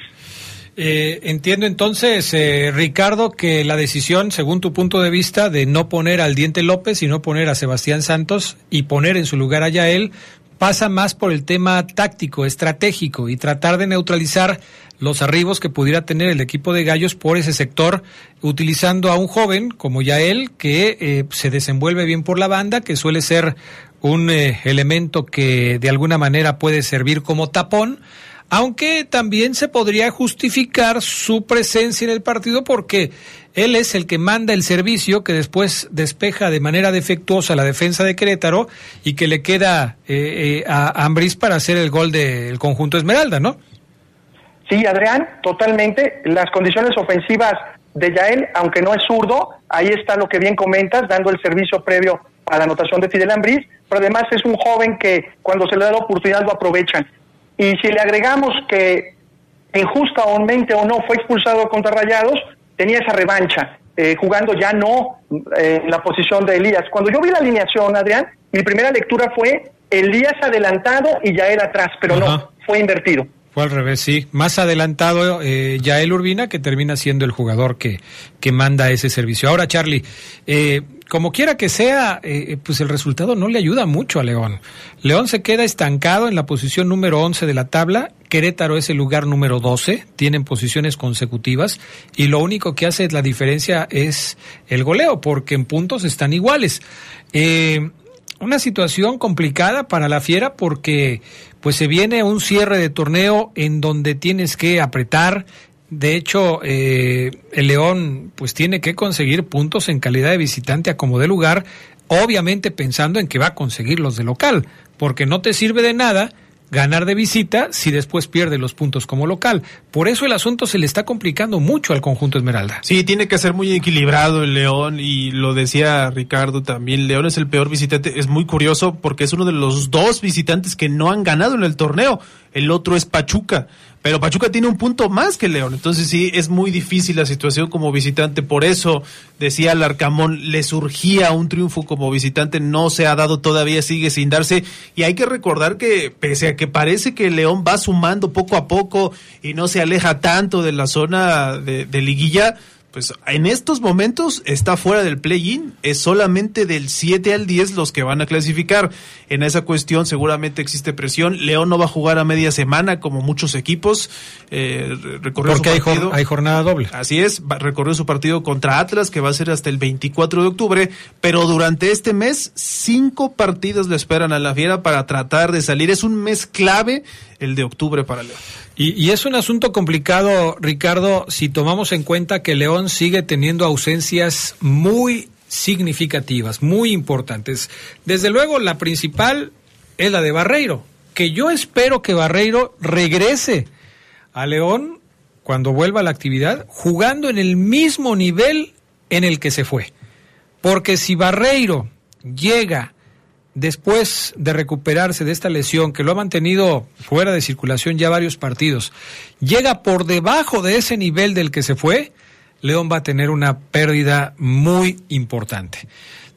Eh, entiendo entonces, eh, Ricardo, que la decisión, según tu punto de vista, de no poner al Diente López y no poner a Sebastián Santos y poner en su lugar a Yael, pasa más por el tema táctico, estratégico y tratar de neutralizar los arribos que pudiera tener el equipo de Gallos por ese sector, utilizando a un joven como Yael, que eh, se desenvuelve bien por la banda, que suele ser un eh, elemento que de alguna manera puede servir como tapón aunque también se podría justificar su presencia en el partido porque él es el que manda el servicio que después despeja de manera defectuosa la defensa de Querétaro y que le queda eh, eh, a Ambris para hacer el gol del conjunto Esmeralda, ¿no? Sí, Adrián, totalmente. Las condiciones ofensivas de Yael, aunque no es zurdo, ahí está lo que bien comentas, dando el servicio previo a la anotación de Fidel Ambris, pero además es un joven que cuando se le da la oportunidad lo aprovechan. Y si le agregamos que injustamente o no fue expulsado contra Rayados, tenía esa revancha, eh, jugando ya no eh, en la posición de Elías. Cuando yo vi la alineación, Adrián, mi primera lectura fue Elías adelantado y Yael atrás, pero no, fue invertido. Fue al revés, sí. Más adelantado eh, Yael Urbina, que termina siendo el jugador que, que manda ese servicio. Ahora, Charlie, eh, como quiera que sea, eh, pues el resultado no le ayuda mucho a León. León se queda estancado en la posición número 11 de la tabla. Querétaro es el lugar número 12. Tienen posiciones consecutivas. Y lo único que hace la diferencia es el goleo, porque en puntos están iguales. Eh, una situación complicada para la Fiera porque pues se viene un cierre de torneo en donde tienes que apretar. De hecho, eh, el León pues tiene que conseguir puntos en calidad de visitante a como de lugar, obviamente pensando en que va a conseguir los de local, porque no te sirve de nada ganar de visita si después pierde los puntos como local. Por eso el asunto se le está complicando mucho al conjunto Esmeralda. Sí, tiene que ser muy equilibrado el León y lo decía Ricardo también. León es el peor visitante. Es muy curioso porque es uno de los dos visitantes que no han ganado en el torneo. El otro es Pachuca. Pero Pachuca tiene un punto más que León, entonces sí, es muy difícil la situación como visitante. Por eso, decía Larcamón, le surgía un triunfo como visitante, no se ha dado todavía, sigue sin darse. Y hay que recordar que, pese a que parece que León va sumando poco a poco y no se aleja tanto de la zona de, de liguilla, pues en estos momentos está fuera del play-in, es solamente del 7 al 10 los que van a clasificar. En esa cuestión seguramente existe presión. León no va a jugar a media semana como muchos equipos. Eh, recorrió Porque su hay, partido. jor- hay jornada doble. Así es, recorrió su partido contra Atlas, que va a ser hasta el 24 de octubre, pero durante este mes, cinco partidos le esperan a la Fiera para tratar de salir. Es un mes clave el de octubre para León. Y, es un asunto complicado, Ricardo, si tomamos en cuenta que León sigue teniendo ausencias muy significativas, muy importantes. Desde luego, la principal es la de Barreiro, que yo espero que Barreiro regrese a León cuando vuelva a la actividad, jugando en el mismo nivel en el que se fue. Porque si Barreiro llega después de recuperarse de esta lesión, que lo ha mantenido fuera de circulación ya varios partidos, llega por debajo de ese nivel del que se fue, León va a tener una pérdida muy importante.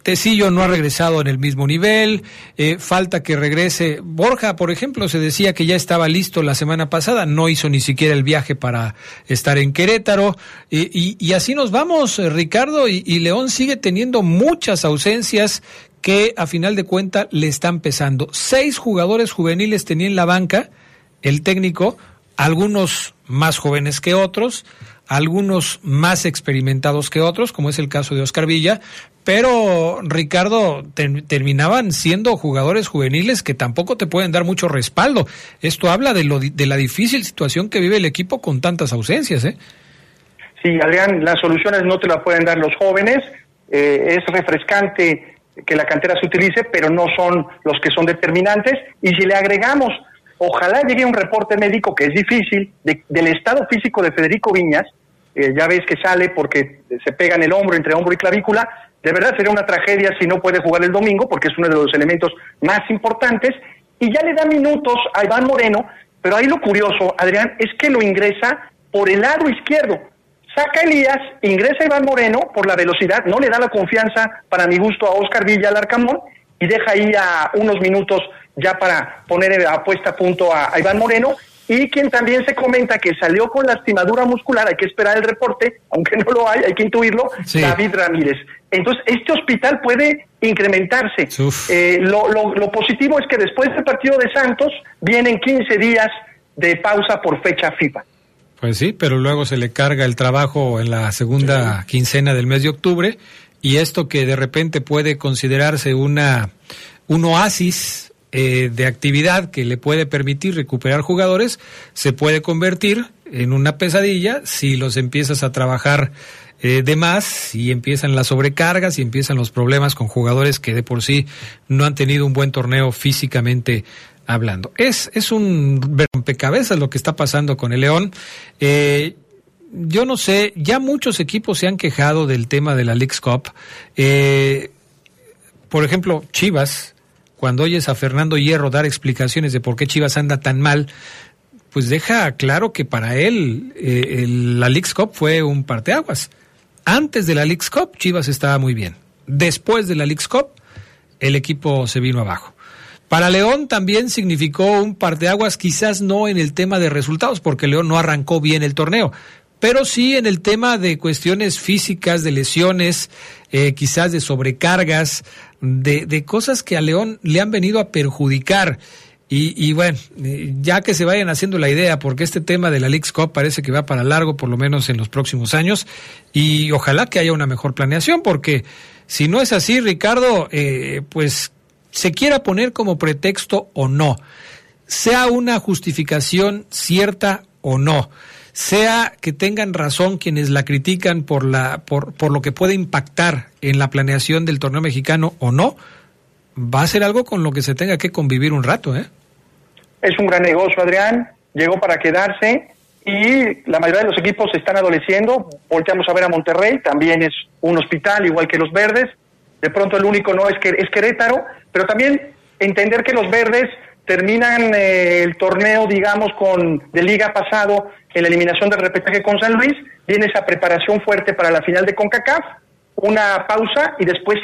Tecillo no ha regresado en el mismo nivel, eh, falta que regrese. Borja, por ejemplo, se decía que ya estaba listo la semana pasada, no hizo ni siquiera el viaje para estar en Querétaro. Y, y así nos vamos, eh, Ricardo, y, y León sigue teniendo muchas ausencias que a final de cuentas le están pesando. Seis jugadores juveniles tenía en la banca el técnico, algunos más jóvenes que otros, algunos más experimentados que otros, como es el caso de Oscar Villa, pero Ricardo ter- terminaban siendo jugadores juveniles que tampoco te pueden dar mucho respaldo. Esto habla de, lo, de la difícil situación que vive el equipo con tantas ausencias, ¿eh? Sí, Adrián, las soluciones no te las pueden dar los jóvenes. Eh, es refrescante que la cantera se utilice, pero no son los que son determinantes. Y si le agregamos, ojalá llegue un reporte médico, que es difícil, de- del estado físico de Federico Viñas, eh, ya ves que sale porque se pega en el hombro, entre hombro y clavícula. De verdad sería una tragedia si no puede jugar el domingo, porque es uno de los elementos más importantes. Y ya le da minutos a Iván Moreno, pero ahí lo curioso, Adrián, es que lo ingresa por el lado izquierdo. Saca Elías, ingresa Iván Moreno por la velocidad, no le da la confianza para mi gusto a Oscar Villa al Arcamón y deja ahí a unos minutos ya para poner a puesta a punto a, a Iván Moreno y quien también se comenta que salió con lastimadura muscular, hay que esperar el reporte, aunque no lo hay, hay que intuirlo, Sí. David Ramírez. Entonces, este hospital puede incrementarse. Eh, lo, lo- lo positivo es que después del partido de Santos vienen 15 días de pausa por fecha FIFA. Pues sí, pero luego se le carga el trabajo en la segunda quincena del mes de octubre y esto que de repente puede considerarse una un oasis eh, de actividad que le puede permitir recuperar jugadores se puede convertir en una pesadilla si los empiezas a trabajar eh, de más, si empiezan las sobrecargas, si empiezan los problemas con jugadores que de por sí no han tenido un buen torneo físicamente hablando. Es, es un rompecabezas lo que está pasando con el León. Eh, yo no sé, ya muchos equipos se han quejado del tema de la League's Cup. Eh, por ejemplo, Chivas, cuando oyes a Fernando Hierro dar explicaciones de por qué Chivas anda tan mal, pues deja claro que para él eh, la League's Cup fue un parteaguas. Antes de la League's Cup, Chivas estaba muy bien. Después de la League's Cup, el equipo se vino abajo. Para León también significó un parteaguas, quizás no en el tema de resultados, porque León no arrancó bien el torneo, pero sí en el tema de cuestiones físicas, de lesiones, eh, quizás de sobrecargas, de, de cosas que a León le han venido a perjudicar. Y, y bueno, eh, ya que se vayan haciendo la idea, porque este tema de la League's Cup parece que va para largo, por lo menos en los próximos años, y ojalá que haya una mejor planeación, porque si no es así, Ricardo, eh, pues se quiera poner como pretexto o no, sea una justificación cierta o no, sea que tengan razón quienes la critican por, la, por, por lo que puede impactar en la planeación del torneo mexicano o no, va a ser algo con lo que se tenga que convivir un rato, ¿eh? Es un gran negocio, Adrián. Llegó para quedarse y la mayoría de los equipos están adoleciendo. Volteamos a ver a Monterrey, también es un hospital igual que los Verdes. De pronto el único no es que es Querétaro, pero también entender que los Verdes terminan eh, el torneo, digamos, con de liga pasado en la eliminación del repechaje con San Luis. Viene esa preparación fuerte para la final de Concacaf, una pausa y después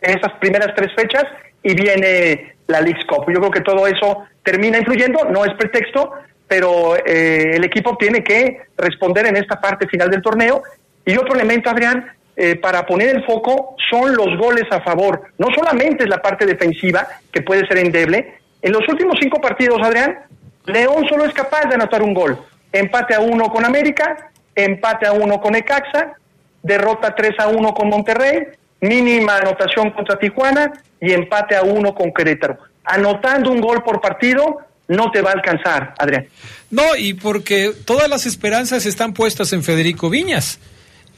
esas primeras tres fechas y viene la League's Cup. Yo creo que todo eso termina influyendo, no es pretexto, pero eh, el equipo tiene que responder en esta parte final del torneo. Y otro elemento, Adrián, eh, para poner el foco son los goles a favor. No solamente es la parte defensiva, que puede ser endeble. En los últimos cinco partidos, Adrián, León solo es capaz de anotar un gol. Empate a uno con América, empate a uno con Ecaxa, derrota 3 a 1 con Monterrey, mínima anotación contra Tijuana y empate a uno con Querétaro. Anotando un gol por partido no te va a alcanzar, Adrián. No, y porque todas las esperanzas están puestas en Federico Viñas.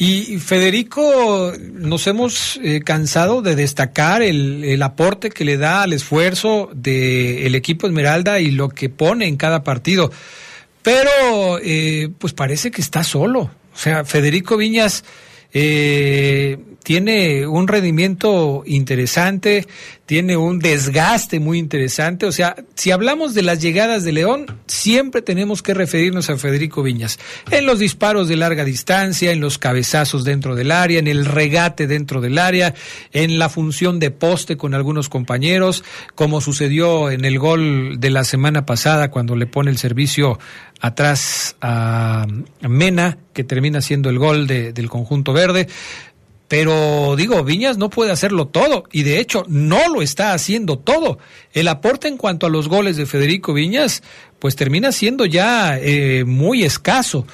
Y Federico, nos hemos eh, cansado de destacar el, el aporte que le da al esfuerzo del equipo Esmeralda y lo que pone en cada partido. Pero, eh, pues parece que está solo. O sea, Federico Viñas eh, tiene un rendimiento interesante, tiene un desgaste muy interesante. O sea, si hablamos de las llegadas de León, siempre tenemos que referirnos a Federico Viñas. En los disparos de larga distancia, en los cabezazos dentro del área, en el regate dentro del área, en la función de poste con algunos compañeros, como sucedió en el gol de la semana pasada cuando le pone el servicio atrás a Mena, que termina siendo el gol de- del conjunto verde. Pero digo, Viñas no puede hacerlo todo y de hecho no lo está haciendo todo. El aporte en cuanto a los goles de Federico Viñas pues termina siendo ya eh, muy escaso.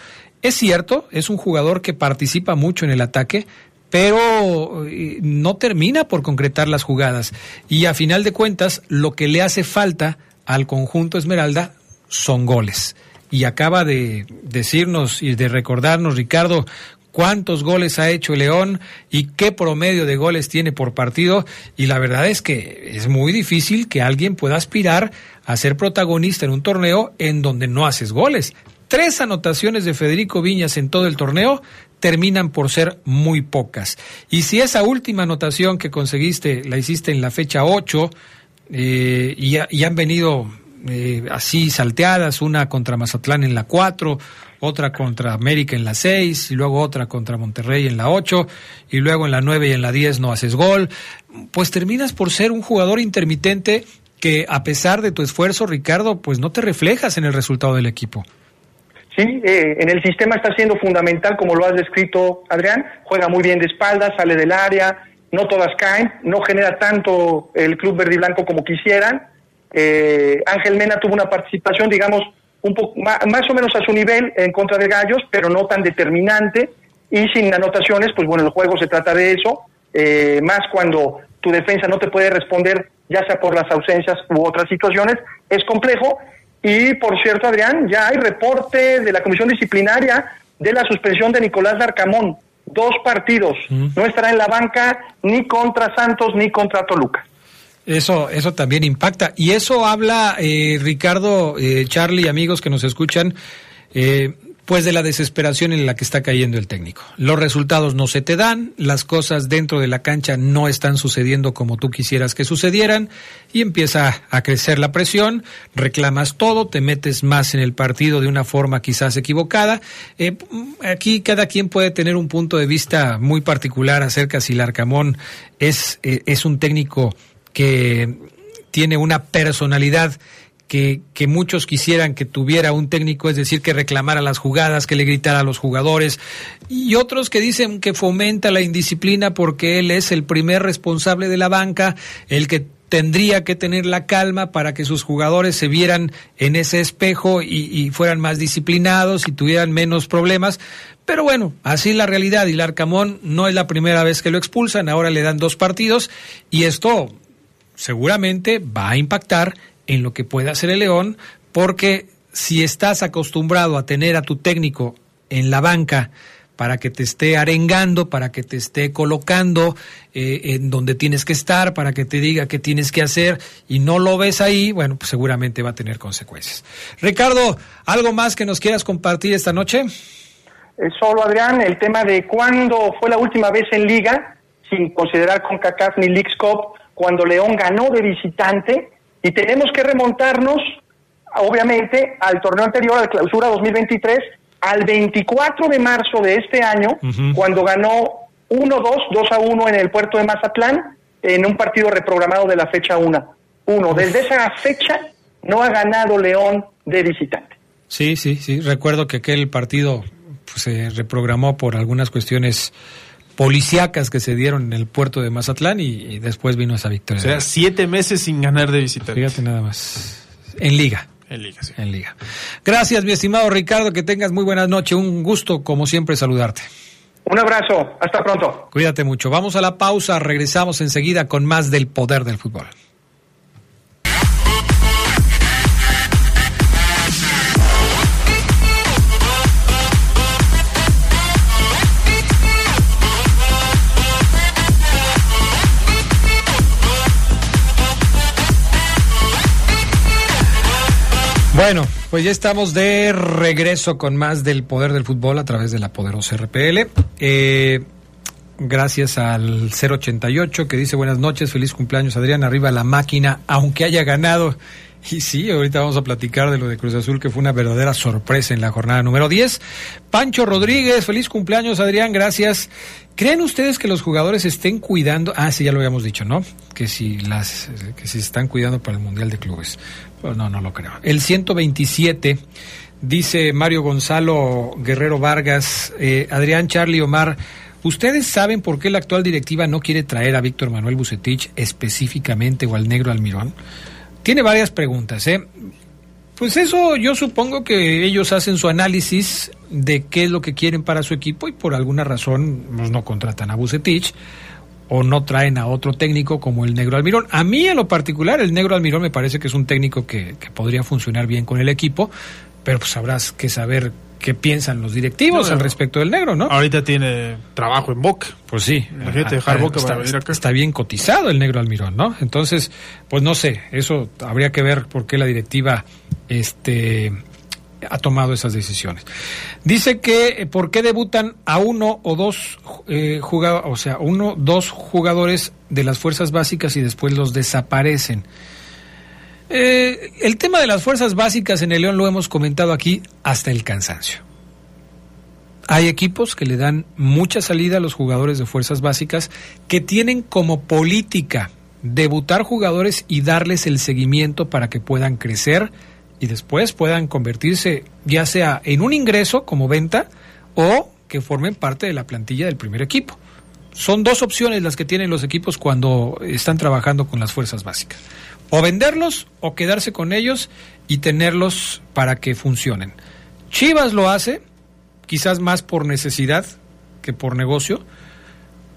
Es cierto, es un jugador que participa mucho en el ataque, pero eh, no termina por concretar las jugadas. Y a final de cuentas, lo que le hace falta al conjunto Esmeralda son goles. Y acaba de decirnos y de recordarnos, Ricardo, cuántos goles ha hecho el León y qué promedio de goles tiene por partido. Y la verdad es que es muy difícil que alguien pueda aspirar a ser protagonista en un torneo en donde no haces goles. Tres anotaciones de Federico Viñas en todo el torneo terminan por ser muy pocas. Y si esa última anotación que conseguiste la hiciste en la fecha 8 eh, y, ha- y han venido eh, así salteadas, una contra Mazatlán en la 4, otra contra América en la 6, y luego otra contra Monterrey en la 8, y luego en la 9 y en la 10 no haces gol, pues terminas por ser un jugador intermitente que a pesar de tu esfuerzo, Ricardo, pues no te reflejas en el resultado del equipo. Sí, eh, en el sistema está siendo fundamental, como lo has descrito, Adrián. Juega muy bien de espaldas, sale del área, no todas caen, no genera tanto el club verde y blanco como quisieran. Eh, Ángel Mena tuvo una participación, digamos, un poco más, o menos a su nivel en contra de Gallos, pero no tan determinante y sin anotaciones, pues bueno, el juego se trata de eso, eh, más cuando tu defensa no te puede responder ya sea por las ausencias u otras situaciones, es complejo. Y por cierto, Adrián, ya hay reporte de la Comisión Disciplinaria de la suspensión de Nicolás Darcamón. Dos partidos. No estará en la banca ni contra Santos ni contra Toluca. Eso, eso también impacta. Y eso habla, eh, Ricardo, eh, Charlie, amigos que nos escuchan, eh, pues de la desesperación en la que está cayendo el técnico. Los resultados no se te dan, las cosas dentro de la cancha no están sucediendo como tú quisieras que sucedieran y empieza a crecer la presión, reclamas todo, te metes más en el partido de una forma quizás equivocada. Eh, aquí cada quien puede tener un punto de vista muy particular acerca si Larcamón es, eh, es un técnico que tiene una personalidad que, que, muchos quisieran que tuviera un técnico, es decir, que reclamara las jugadas, que le gritara a los jugadores, y otros que dicen que fomenta la indisciplina porque él es el primer responsable de la banca, el que tendría que tener la calma para que sus jugadores se vieran en ese espejo y, fueran más disciplinados y tuvieran menos problemas. Pero bueno, así la realidad. Y Larcamón no es la primera vez que lo expulsan, ahora le dan dos partidos y esto seguramente va a impactar en lo que puede hacer el León, porque si estás acostumbrado a tener a tu técnico en la banca para que te esté arengando, para que te esté colocando eh, en donde tienes que estar, para que te diga qué tienes que hacer y no lo ves ahí, bueno, pues seguramente va a tener consecuencias. Ricardo, ¿algo más que nos quieras compartir esta noche? Eh, solo, Adrián, el tema de cuándo fue la última vez en liga, sin considerar con CACAF ni Leagues Cup, cuando León ganó de visitante, y tenemos que remontarnos, obviamente, al torneo anterior, al clausura 2023, al 24 de marzo de este año, uh -huh. cuando ganó 1-2, 2-1 en el puerto de Mazatlán, en un partido reprogramado de la fecha 1. Uno, desde esa fecha no ha ganado León de visitante. Sí, sí, sí. Recuerdo que aquel partido pues, se reprogramó por algunas cuestiones policíacas que se dieron en el puerto de Mazatlán y, y después vino esa victoria. O sea, siete meses sin ganar de visitante. Fíjate nada más. En liga. En liga, sí. En liga. Gracias, mi estimado Ricardo, que tengas muy buenas noches. Un gusto, como siempre, saludarte. Un abrazo, hasta pronto. Cuídate mucho. Vamos a la pausa, regresamos enseguida con más del poder del fútbol. Bueno, pues ya estamos de regreso con más del poder del fútbol a través de la poderosa RPL. Eh, gracias al 088 que dice buenas noches, feliz cumpleaños Adrián, arriba la máquina, aunque haya ganado. Y sí, ahorita vamos a platicar de lo de Cruz Azul, que fue una verdadera sorpresa en la jornada número 10. Pancho Rodríguez, feliz cumpleaños Adrián, gracias. ¿Creen ustedes que los jugadores estén cuidando? Ah, sí, ya lo habíamos dicho, ¿no? Que si las que si están cuidando para el Mundial de Clubes. Pues no, no lo creo. El 127 dice Mario Gonzalo Guerrero Vargas, eh, Adrián Charlie Omar, ¿ustedes saben por qué la actual directiva no quiere traer a Víctor Manuel Bucetich específicamente o al negro Almirón? Tiene varias preguntas, ¿eh? Pues eso yo supongo que ellos hacen su análisis de qué es lo que quieren para su equipo y por alguna razón pues, no contratan a Bucetich o no traen a otro técnico como el Negro Almirón. A mí en lo particular el Negro Almirón me parece que es un técnico que, que podría funcionar bien con el equipo, pero pues habrás que saber qué piensan los directivos no, al respecto del negro, ¿no? Ahorita tiene trabajo en Boca. Pues sí. Imagínate dejar Boca está, para venir acá. Está bien cotizado el negro Almirón, ¿no? Entonces, pues no sé, eso habría que ver por qué la directiva este ha tomado esas decisiones. Dice que eh, por qué debutan a uno o dos eh, jugadores, o sea, uno, dos jugadores de las fuerzas básicas y después los desaparecen. Eh, el tema de las fuerzas básicas en el León lo hemos comentado aquí hasta el cansancio. Hay equipos que le dan mucha salida a los jugadores de fuerzas básicas que tienen como política debutar jugadores y darles el seguimiento para que puedan crecer y después puedan convertirse ya sea en un ingreso como venta o que formen parte de la plantilla del primer equipo. Son dos opciones las que tienen los equipos cuando están trabajando con las fuerzas básicas. O venderlos o quedarse con ellos y tenerlos para que funcionen. Chivas lo hace, quizás más por necesidad que por negocio.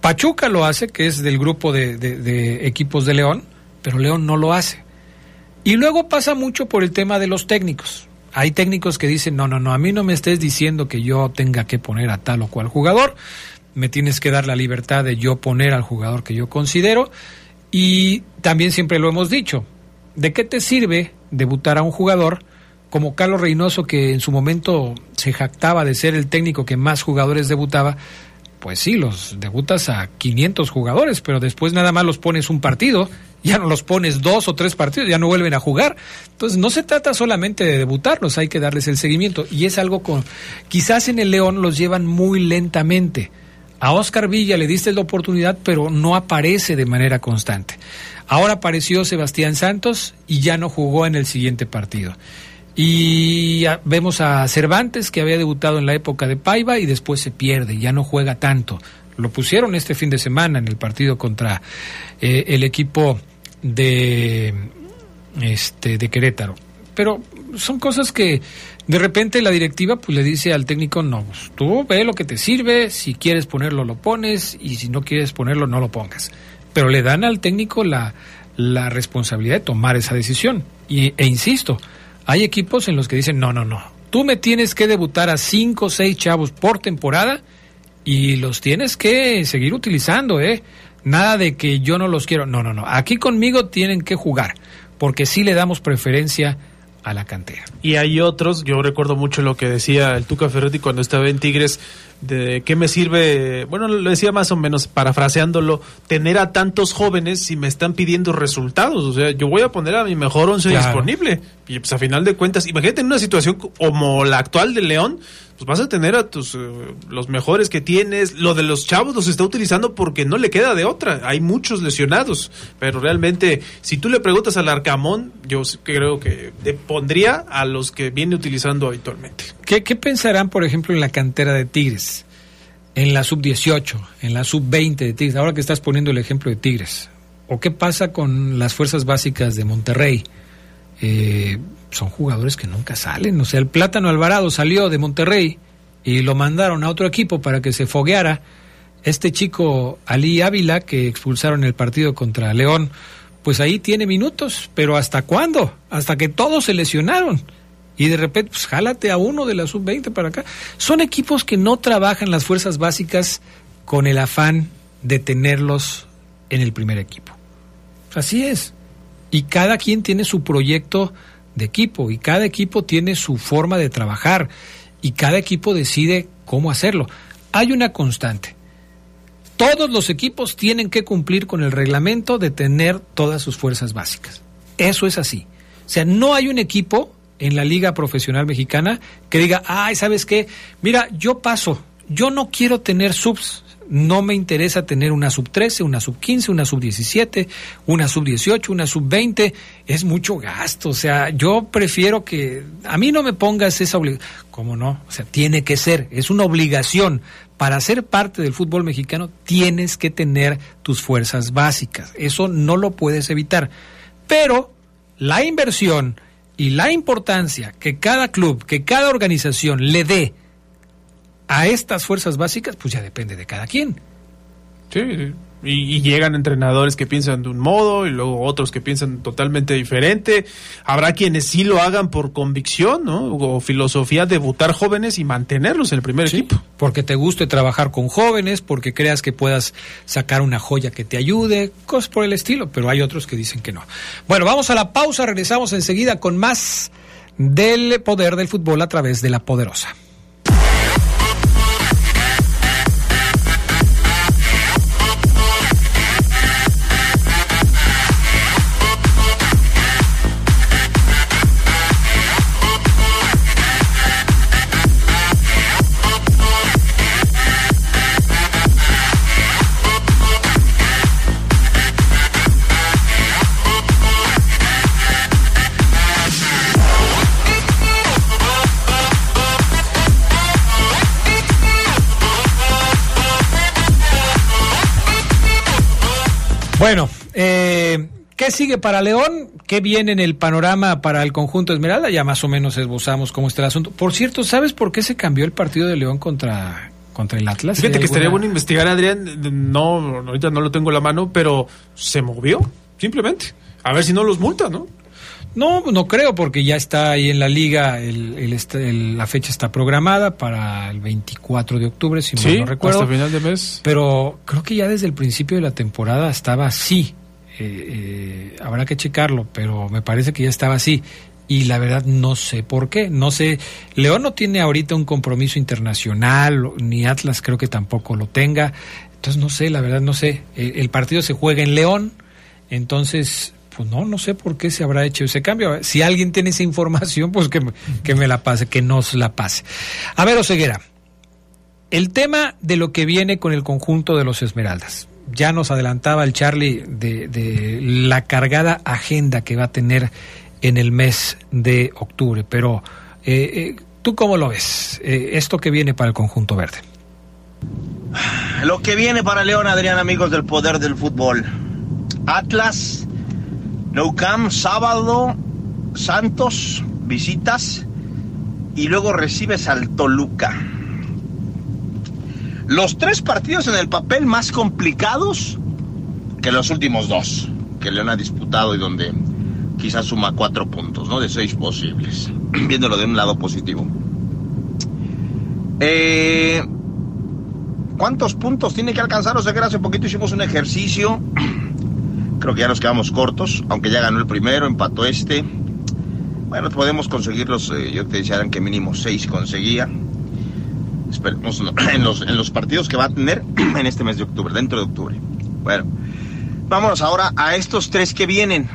Pachuca lo hace, que es del grupo de, equipos de León, pero León no lo hace. Y luego pasa mucho por el tema de los técnicos. Hay técnicos que dicen, no, no, no, a mí no me estés diciendo que yo tenga que poner a tal o cual jugador, me tienes que dar la libertad de yo poner al jugador que yo considero. Y también siempre lo hemos dicho, ¿de qué te sirve debutar a un jugador como Carlos Reynoso, que en su momento se jactaba de ser el técnico que más jugadores debutaba? Pues sí, los debutas a 500 jugadores, pero después nada más los pones un partido, ya no los pones dos o tres partidos, ya no vuelven a jugar. Entonces no se trata solamente de debutarlos, hay que darles el seguimiento. Y es algo con, quizás en el León los llevan muy lentamente. A Oscar Villa le diste la oportunidad, pero no aparece de manera constante. Ahora apareció Sebastián Santos y ya no jugó en el siguiente partido. Y vemos a Cervantes, que había debutado en la época de Paiva y después se pierde, ya no juega tanto. Lo pusieron este fin de semana en el partido contra eh, el equipo de, este, de Querétaro. Pero son cosas que de repente la directiva pues le dice al técnico, no, pues, tú ve lo que te sirve, si quieres ponerlo lo pones y si no quieres ponerlo no lo pongas. Pero le dan al técnico la, la responsabilidad de tomar esa decisión. Y, e insisto, hay equipos en los que dicen, no, no, no, tú me tienes que debutar a cinco o seis chavos por temporada y los tienes que seguir utilizando, ¿eh? Nada de que yo no los quiero. No, no, no. Aquí conmigo tienen que jugar, porque sí le damos preferencia a la cantera. Y hay otros, yo recuerdo mucho lo que decía el Tuca Ferretti cuando estaba en Tigres, de qué me sirve, bueno, lo decía más o menos parafraseándolo, tener a tantos jóvenes si me están pidiendo resultados. O sea, yo voy a poner a mi mejor once Claro. disponible. Y pues a final de cuentas, imagínate en una situación como la actual de León, pues vas a tener a tus eh, los mejores que tienes. Lo de los chavos los está utilizando porque no le queda de otra. Hay muchos lesionados. Pero realmente, si tú le preguntas al Arcamón, yo creo que te pondría a los que viene utilizando habitualmente. ¿Qué, qué pensarán, por ejemplo, en la cantera de Tigres? En la sub-18, en la sub-20 de Tigres, ahora que estás poniendo el ejemplo de Tigres. ¿O qué pasa con las fuerzas básicas de Monterrey? Eh, son jugadores que nunca salen. O sea, el Plátano Alvarado salió de Monterrey y lo mandaron a otro equipo para que se fogueara. Este chico Ali Ávila, que expulsaron el partido contra León, pues ahí tiene minutos, pero ¿hasta cuándo? Hasta que todos se lesionaron. Y de repente, pues jálate a uno de la sub-20 para acá. Son equipos que no trabajan las fuerzas básicas con el afán de tenerlos en el primer equipo. Así es. Y cada quien tiene su proyecto de equipo y cada equipo tiene su forma de trabajar y cada equipo decide cómo hacerlo. Hay una constante. Todos los equipos tienen que cumplir con el reglamento de tener todas sus fuerzas básicas. Eso es así. O sea, no hay un equipo en la Liga Profesional Mexicana que diga, ay, ¿sabes qué? Mira, yo paso, yo no quiero tener subs, no me interesa tener una sub 13, una sub 15, una sub 17, una sub 18, una sub 20, es mucho gasto, o sea, yo prefiero que a mí no me pongas esa obligación, ¿cómo no? O sea, tiene que ser, es una obligación. Para ser parte del fútbol mexicano tienes que tener tus fuerzas básicas, eso no lo puedes evitar. Pero la inversión y la importancia que cada club, que cada organización le dé a estas fuerzas básicas, pues ya depende de cada quien. Sí, y, y llegan entrenadores que piensan de un modo y luego otros que piensan totalmente diferente. Habrá quienes sí lo hagan por convicción, ¿no? O filosofía, debutar jóvenes y mantenerlos en el primer equipo. Porque te guste trabajar con jóvenes, porque creas que puedas sacar una joya que te ayude, cosas por el estilo, pero hay otros que dicen que no. Bueno, vamos a la pausa, regresamos enseguida con más del poder del fútbol a través de la poderosa. Bueno, eh, ¿qué sigue para León? ¿Qué viene en el panorama para el conjunto Esmeralda? Ya más o menos esbozamos cómo está el asunto. Por cierto, ¿sabes por qué se cambió el partido de León contra, contra el Atlas? Fíjate ¿Hay que estaría bueno investigar, Adrián. No, ahorita no lo tengo en la mano, pero se movió, simplemente. A ver si no los multa, ¿no? No, no creo, porque ya está ahí en la liga, el, el est- el- la fecha está programada para el 24 de octubre, si mal no recuerdo. hasta final de mes. Pero creo que ya desde el principio de la temporada estaba así. Eh, eh, habrá que checarlo, pero me parece que ya estaba así. Y la verdad no sé por qué. No sé. León no tiene ahorita un compromiso internacional, ni Atlas creo que tampoco lo tenga. Entonces no sé, la verdad no sé. El partido se juega en León, entonces pues no, no sé por qué se habrá hecho ese cambio. Si alguien tiene esa información, pues que, que me la pase, que nos la pase. A ver, Oseguera, el tema de lo que viene con el conjunto de los Esmeraldas. Ya nos adelantaba el Charlie de, de la cargada agenda que va a tener en el mes de octubre, pero eh, eh, ¿tú cómo lo ves? Eh, esto que viene para el conjunto verde. Lo que viene para León, Adrián, amigos del poder del fútbol. Atlas, Nou Camp, sábado, Santos, visitas y luego recibes al Toluca. Los tres partidos en el papel más complicados que los últimos dos que León ha disputado y donde quizás suma cuatro puntos, ¿no? De seis posibles, viéndolo de un lado positivo. Eh, ¿Cuántos puntos tiene que alcanzar Oseguera? Hace poquito hicimos un ejercicio. Creo que ya nos quedamos cortos, aunque ya ganó el primero, empató este. Bueno, podemos conseguirlos. eh, yo te decía que mínimo seis conseguía. Esperemos en los, partidos que va a tener en este mes de octubre, dentro de octubre. Bueno, vámonos ahora a estos tres que vienen.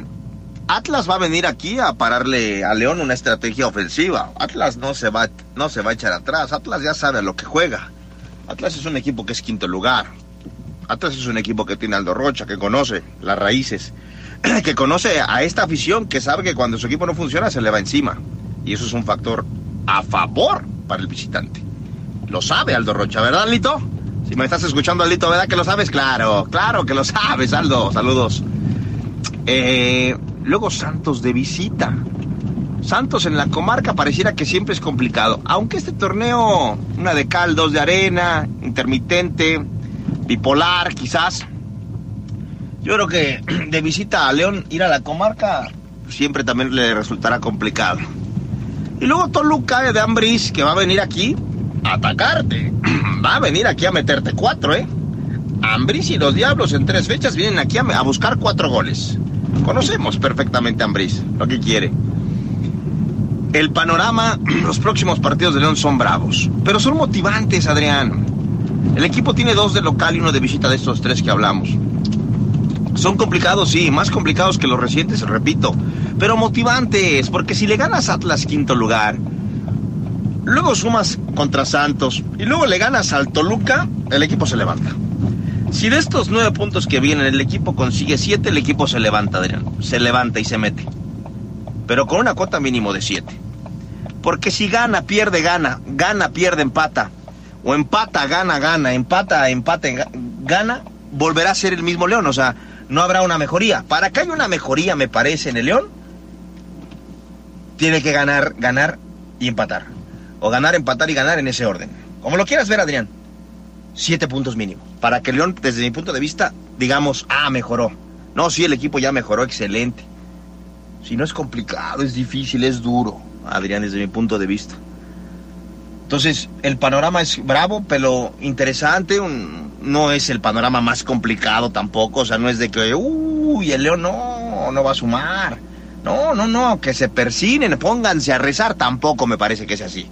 Atlas va a venir aquí a pararle a León una estrategia ofensiva. Atlas no se va, no se va a echar atrás. Atlas ya sabe a lo que juega. Atlas es un equipo que es quinto lugar. Atlas es un equipo que tiene Aldo Rocha, que conoce las raíces, que conoce a esta afición, que sabe que cuando su equipo no funciona se le va encima. Y eso es un factor a favor para el visitante. Lo sabe Aldo Rocha, ¿verdad, Lito? Si me estás escuchando, Alito, ¿verdad que lo sabes? Claro, claro que lo sabes, Aldo. Saludos. Eh, luego Santos de visita. Santos en la comarca pareciera que siempre es complicado. Aunque este torneo, una de cal, dos de arena, intermitente, bipolar quizás. Yo creo que de visita a León, ir a la comarca, siempre también le resultará complicado. Y luego Toluca de Ambris, que va a venir aquí a atacarte. Va a venir aquí a meterte cuatro, ¿eh? Ambris y los Diablos en tres fechas vienen aquí a, a buscar cuatro goles. Conocemos perfectamente a Ambris, lo que quiere. El panorama, los próximos partidos de León son bravos, pero son motivantes, Adrián. El equipo tiene dos de local y uno de visita de estos tres que hablamos. Son complicados, sí, más complicados que los recientes, repito, pero motivantes, porque si le ganas Atlas quinto lugar, luego sumas contra Santos y luego le ganas al Toluca, el equipo se levanta. Si de estos nueve puntos que vienen el equipo consigue siete, el equipo se levanta, Adrián, se levanta y se mete, pero con una cuota mínimo de siete. Porque si gana, pierde, gana, gana, pierde, empata, o empata, gana, gana, empata, empate, ga- gana, volverá a ser el mismo León, o sea, no habrá una mejoría. Para que haya una mejoría, me parece, en el León, tiene que ganar, ganar y empatar. O ganar, empatar y ganar en ese orden. Como lo quieras ver, Adrián. Siete puntos mínimo. Para que León, desde mi punto de vista, digamos, ah, mejoró. No, sí, el equipo ya mejoró, excelente. Si no es complicado, es difícil, es duro, Adrián, desde mi punto de vista. Entonces, el panorama es bravo, pero interesante. no es el panorama más complicado tampoco. O sea, no es de que, uy, el León no, no va a sumar. No, no, no, que se persinen, pónganse a rezar. Tampoco me parece que sea así.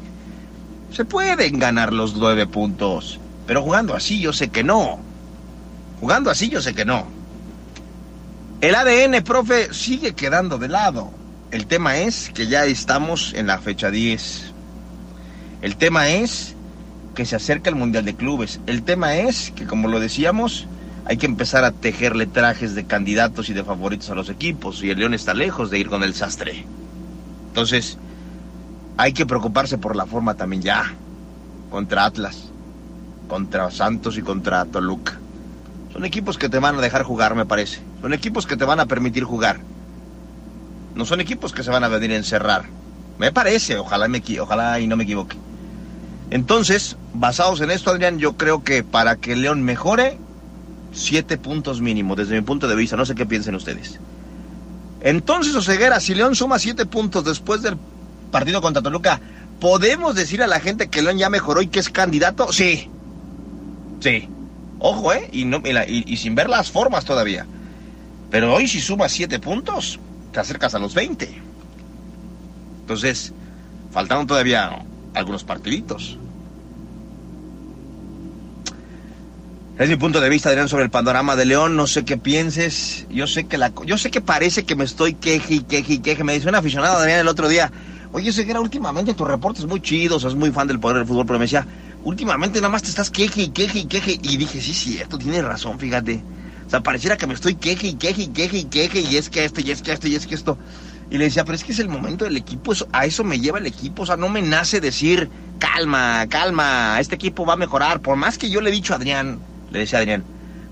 Se pueden ganar los nueve puntos, pero jugando así yo sé que no. Jugando así yo sé que no. El ADN, profe, sigue quedando de lado. El tema es que ya estamos en la fecha 10. El tema es que se acerca el Mundial de Clubes. El tema es que, como lo decíamos, hay que empezar a tejerle trajes de candidatos y de favoritos a los equipos. Y el León está lejos de ir con el sastre. Entonces, hay que preocuparse por la forma también ya. Contra Atlas, contra Santos y contra Toluca. Son equipos que te van a dejar jugar, me parece. Son equipos que te van a permitir jugar. No son equipos que se van a venir a encerrar. Me parece, ojalá, me, ojalá y no me equivoque. Entonces, basados en esto, Adrián, yo creo que para que León mejore, siete puntos mínimo, desde mi punto de vista. No sé qué piensen ustedes. Entonces, Oseguera, si León suma siete puntos después del partido contra Toluca, ¿podemos decir a la gente que León ya mejoró y que es candidato? Sí. Sí. Ojo, ¿eh? Y, no, la- y sin ver las formas todavía. Pero hoy si sumas siete puntos, te acercas a los 20. Entonces, faltaron todavía algunos partiditos. Es mi punto de vista, Adrián, sobre el panorama de León. No sé qué pienses. Yo sé que la, yo sé que parece que me estoy queje y queje y queje. Me dice un aficionado, Adrián, el otro día. Oye, sé que era últimamente tus reportes muy chidos, es muy fan del poder del fútbol, pero me decía, últimamente nada más te estás queje y queje y queje. Y dije, sí, cierto, tienes razón, fíjate. O sea, pareciera que me estoy queje y queje y queje y queje y es que esto y es que esto y es que esto. Y le decía, pero es que es el momento del equipo, eso- a eso me lleva el equipo, o sea, no me nace decir, calma, calma, este equipo va a mejorar. Por más que yo le he dicho a Adrián, le decía a Adrián,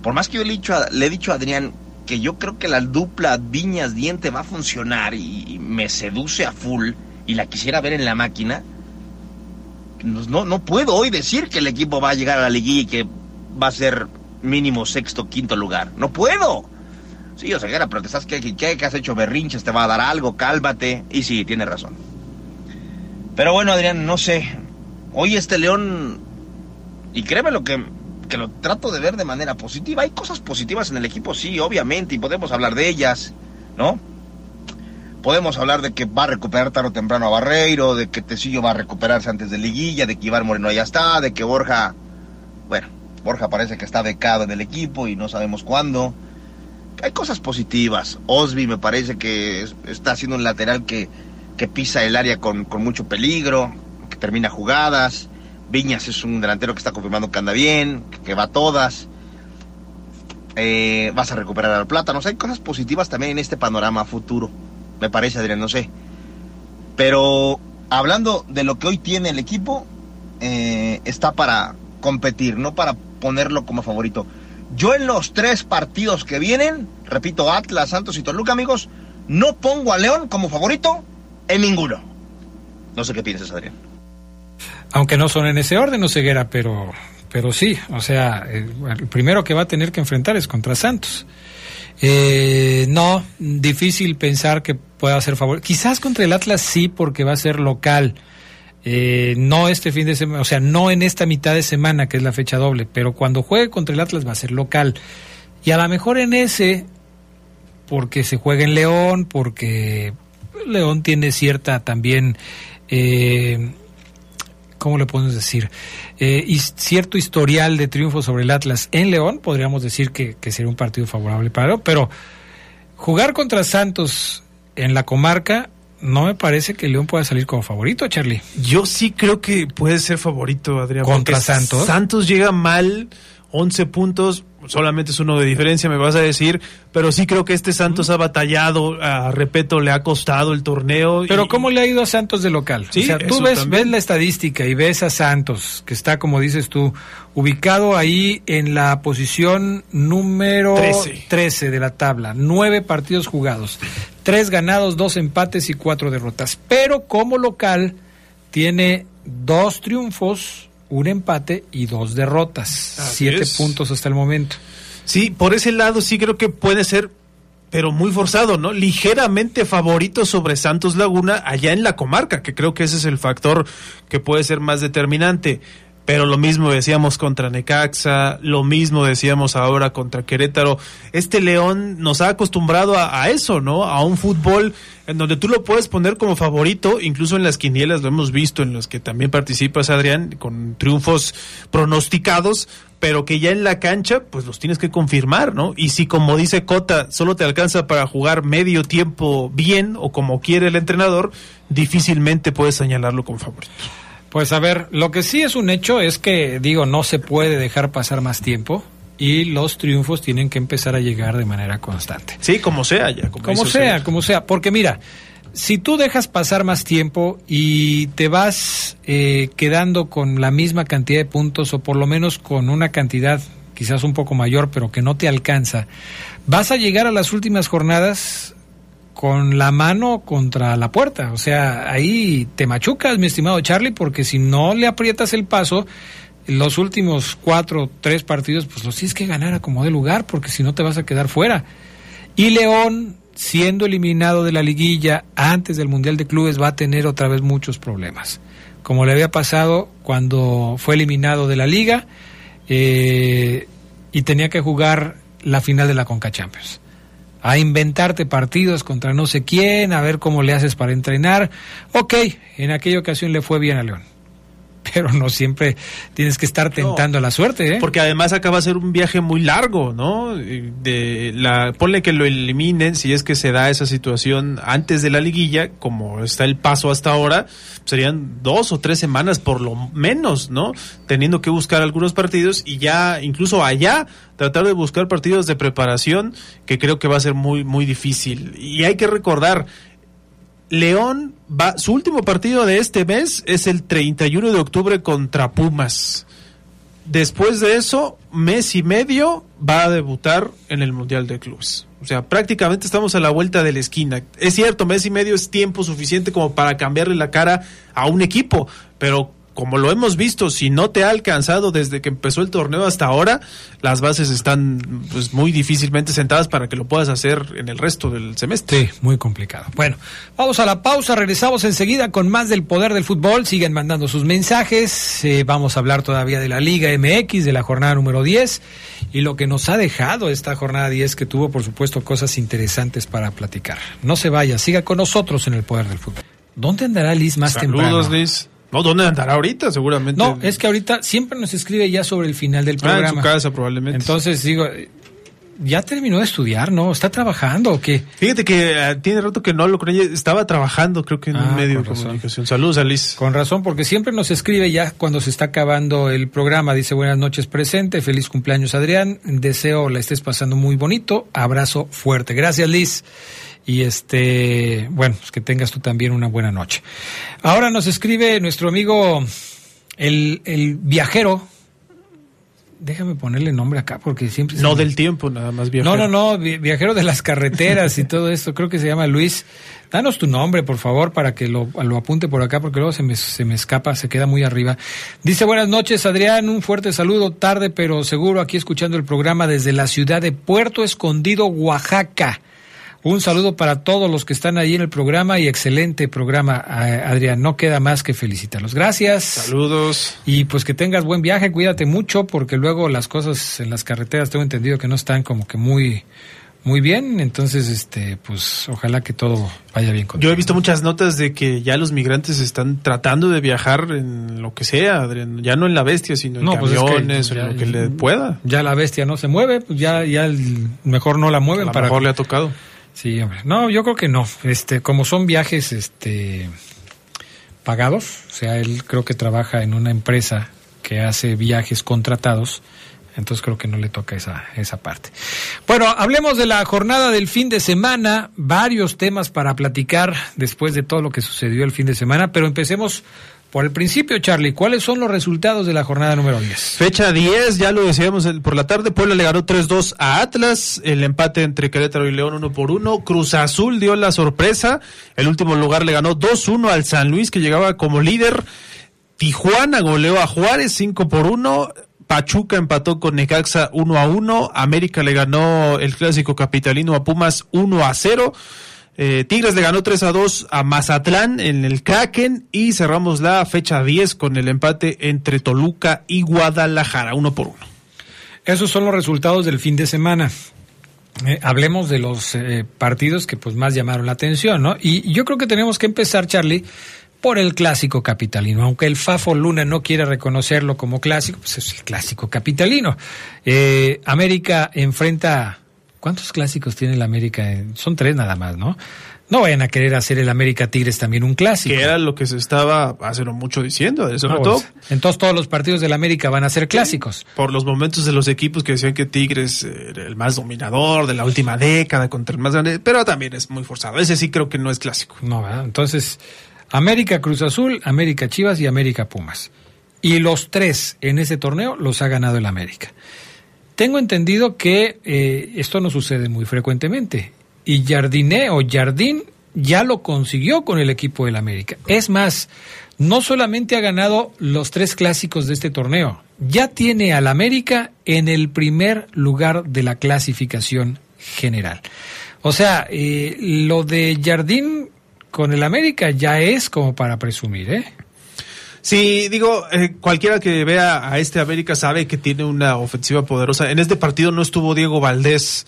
por más que yo le he dicho a, le he dicho a Adrián que yo creo que la dupla Viñas Diente va a funcionar y, y me seduce a full y la quisiera ver en la máquina, no, no puedo hoy decir que el equipo va a llegar a la liguilla y que va a ser mínimo sexto, quinto lugar. No puedo. Sí, o sea, pero te estás que, que, que has hecho berrinches, te va a dar algo, cálmate. Y sí, tiene razón. Pero bueno, Adrián, no sé. Hoy este León, y créeme lo que, que lo trato de ver de manera positiva. Hay cosas positivas en el equipo, sí, obviamente, y podemos hablar de ellas, ¿no? Podemos hablar de que va a recuperar tarde o temprano a Barreiro, de que Tecillo va a recuperarse antes de liguilla, de que Iván Moreno ya está, de que Borja, bueno, Borja parece que está becado en el equipo y no sabemos cuándo. Hay cosas positivas. Osby me parece que es- está haciendo un lateral que, que pisa el área con, con mucho peligro, que termina jugadas. Viñas es un delantero que está confirmando que anda bien, que, va todas. Eh, vas a recuperar al Plátano. hay cosas positivas también en este panorama futuro. Me parece, Adrián, no sé. Pero hablando de lo que hoy tiene el equipo, eh, está para competir, no para ponerlo como favorito. Yo en los tres partidos que vienen, repito, Atlas, Santos y Toluca, amigos, no pongo a León como favorito en ninguno. No sé qué piensas, Adrián. Aunque no son en ese orden, Ceguera, pero, pero sí, o sea, el, el primero que va a tener que enfrentar es contra Santos. Eh, no, difícil pensar que pueda ser favorito. Quizás contra el Atlas sí, porque va a ser local. Eh, no este fin de semana, o sea, no en esta mitad de semana, que es la fecha doble, pero cuando juegue contra el Atlas va a ser local. Y a lo mejor en ese, porque se juega en León, porque León tiene cierta también, eh, ¿cómo le podemos decir? Eh, y cierto historial de triunfo sobre el Atlas en León, podríamos decir que, que sería un partido favorable para León, pero jugar contra Santos en la comarca, no me parece que León pueda salir como favorito, Charlie. Yo sí creo que puede ser favorito, Adrián. ¿Contra Santos? Santos llega mal, 11 puntos, solamente es uno de diferencia, me vas a decir, pero sí creo que este Santos ha batallado, a Repeto le ha costado el torneo. Pero y- ¿cómo le ha ido a Santos de local? Sí, o sea, tú ves, ves la estadística y ves a Santos, que está, como dices tú, ubicado ahí en la posición número Trece. 13 de la tabla. Nueve partidos jugados, tres ganados, dos empates y cuatro derrotas. Pero como local tiene dos triunfos, un empate y dos derrotas. Así Siete es. puntos hasta el momento. Sí, por ese lado sí creo que puede ser, pero muy forzado, ¿no? Ligeramente favorito sobre Santos Laguna allá en la comarca, que creo que ese es el factor que puede ser más determinante. Pero lo mismo decíamos contra Necaxa, lo mismo decíamos ahora contra Querétaro. Este León nos ha acostumbrado a, eso, ¿no? A un fútbol en donde tú lo puedes poner como favorito, incluso en las quinielas lo hemos visto, en los que también participas, Adrián, con triunfos pronosticados, pero que ya en la cancha, pues los tienes que confirmar, ¿no? Y si, como dice Cota, solo te alcanza para jugar medio tiempo bien o como quiere el entrenador, difícilmente puedes señalarlo como favorito. Pues a ver, lo que sí es un hecho es que, digo, no se puede dejar pasar más tiempo y los triunfos tienen que empezar a llegar de manera constante. Sí, como sea ya. Como, Como sea, como sea, porque mira, si tú dejas pasar más tiempo y te vas eh, quedando con la misma cantidad de puntos o por lo menos con una cantidad quizás un poco mayor pero que no te alcanza, vas a llegar a las últimas jornadas con la mano contra la puerta. O sea, ahí te machucas, mi estimado Charlie, porque si no le aprietas el paso, los últimos cuatro, tres partidos, pues los tienes que ganar a como de lugar, porque si no te vas a quedar fuera. Y León, siendo eliminado de la liguilla antes del Mundial de Clubes va a tener otra vez muchos problemas. Como le había pasado cuando fue eliminado de la liga eh, y tenía que jugar la final de la Conca Champions. A inventarte partidos contra no sé quién, a ver cómo le haces para entrenar. Ok, en aquella ocasión le fue bien a León pero no siempre tienes que estar tentando a la suerte, ¿eh? Porque además acaba de ser un viaje muy largo, ¿no? De la, ponle que lo eliminen si es que se da esa situación antes de la liguilla, como está el paso hasta ahora, serían dos o tres semanas por lo menos, ¿no? Teniendo que buscar algunos partidos y ya incluso allá tratar de buscar partidos de preparación que creo que va a ser muy muy difícil. Y hay que recordar, León va, su último partido de este mes es el 31 de octubre contra Pumas. Después de eso, mes y medio va a debutar en el Mundial de Clubes. O sea, prácticamente estamos a la vuelta de la esquina. Es cierto, mes y medio es tiempo suficiente como para cambiarle la cara a un equipo, pero como lo hemos visto, si no te ha alcanzado desde que empezó el torneo hasta ahora, las bases están pues, muy difícilmente sentadas para que lo puedas hacer en el resto del semestre. Sí, muy complicado. Bueno, vamos a la pausa, regresamos enseguida con más del poder del fútbol. Siguen mandando sus mensajes. Eh, vamos a hablar todavía de la Liga MX, de la jornada número 10 y lo que nos ha dejado esta jornada 10 que tuvo, por supuesto, cosas interesantes para platicar. No se vaya, siga con nosotros en el poder del fútbol. ¿Dónde andará Liz más Saludos, temprano? Liz. No, ¿dónde andará ahorita? Seguramente. No, es que ahorita siempre nos escribe ya sobre el final del Ah, programa. en su casa probablemente. Entonces digo, ya terminó de estudiar, ¿no? ¿Está trabajando o qué? Fíjate que eh, tiene rato que no lo con ella. Estaba trabajando, creo que en Ah, un medio de comunicación. Saludos a Liz. Con razón, porque siempre nos escribe ya cuando se está acabando el programa. Dice buenas noches presente, feliz cumpleaños Adrián, deseo la estés pasando muy bonito, abrazo fuerte. Gracias Liz. Y este, bueno, pues que tengas tú también una buena noche. Ahora nos escribe nuestro amigo el, el viajero. Déjame ponerle nombre acá porque siempre... se No me- del tiempo, nada más bien. no, no, no, vi- viajero de las carreteras y todo esto, creo que se llama Luis. Danos tu nombre, por favor, para que lo, lo apunte por acá, porque luego se me, se me escapa, se queda muy arriba. Dice, buenas noches, Adrián, un fuerte saludo, tarde pero seguro, aquí escuchando el programa desde la ciudad de Puerto Escondido, Oaxaca. Un saludo para todos los que están ahí en el programa y excelente programa, eh, Adrián. No queda más que felicitarlos. Gracias. Saludos. Y pues que tengas buen viaje, cuídate mucho, porque luego las cosas en las carreteras tengo entendido que no están como que muy, muy bien. Entonces, este, pues ojalá que todo vaya bien con Yo he visto muchas notas de que ya los migrantes están tratando de viajar en lo que sea, Adrián. Ya no en la bestia, sino en No, pues es que camiones o ya- en lo que le pueda. Ya la bestia no se mueve, pues ya, ya el- mejor no la A mueven lo para. mejor le ha tocado. Sí, hombre. No, yo creo que no. Este, como son viajes, este, pagados, o sea, él creo que trabaja en una empresa que hace viajes contratados, entonces creo que no le toca esa, esa parte. Bueno, hablemos de la jornada del fin de semana, varios temas para platicar después de todo lo que sucedió el fin de semana, pero empecemos por el principio, Charlie. ¿Cuáles son los resultados de la jornada número 10? Fecha 10, ya lo decíamos por la tarde, Puebla le ganó 3-2 a Atlas, el empate entre Querétaro y León 1 por 1, Cruz Azul dio la sorpresa, el último lugar le ganó 2-1 al San Luis que llegaba como líder, Tijuana goleó a Juárez 5 por 1, Pachuca empató con Necaxa 1 a 1, América le ganó el clásico capitalino a Pumas 1 a 0. Eh, Tigres le ganó 3 a 2 a Mazatlán en el Kraken y cerramos la fecha 10 con el empate entre Toluca y Guadalajara, uno por uno. Esos son los resultados del fin de semana. Eh, hablemos de los eh, partidos que pues más llamaron la atención, ¿no? Y yo creo que tenemos que empezar, Charlie, por el clásico capitalino. Aunque el Fafo Luna no quiera reconocerlo como clásico, pues es el clásico capitalino. América enfrenta... ¿Cuántos clásicos tiene el América? Son tres nada más, ¿no? No vayan a querer hacer el América Tigres también un clásico. Que era lo que se estaba hace no mucho diciendo, sobre No, todo pues, entonces todos los partidos del América van a ser clásicos. por los momentos de los equipos que decían que Tigres era el más dominador de la última década contra el más grande, pero también es muy forzado. Ese sí creo que no es clásico. No, ¿verdad? Entonces, América Cruz Azul, América Chivas y América Pumas. Y los tres en ese torneo los ha ganado el América. Tengo entendido que eh, esto no sucede muy frecuentemente. Y Jardiné o Jardín ya lo consiguió con el equipo del América. Es más, no solamente ha ganado los tres clásicos de este torneo, ya tiene al América en el primer lugar de la clasificación general. O sea, eh, lo de Jardín con el América ya es como para presumir, ¿eh? Sí, digo, eh, cualquiera que vea a este América sabe que tiene una ofensiva poderosa. En este partido no estuvo Diego Valdés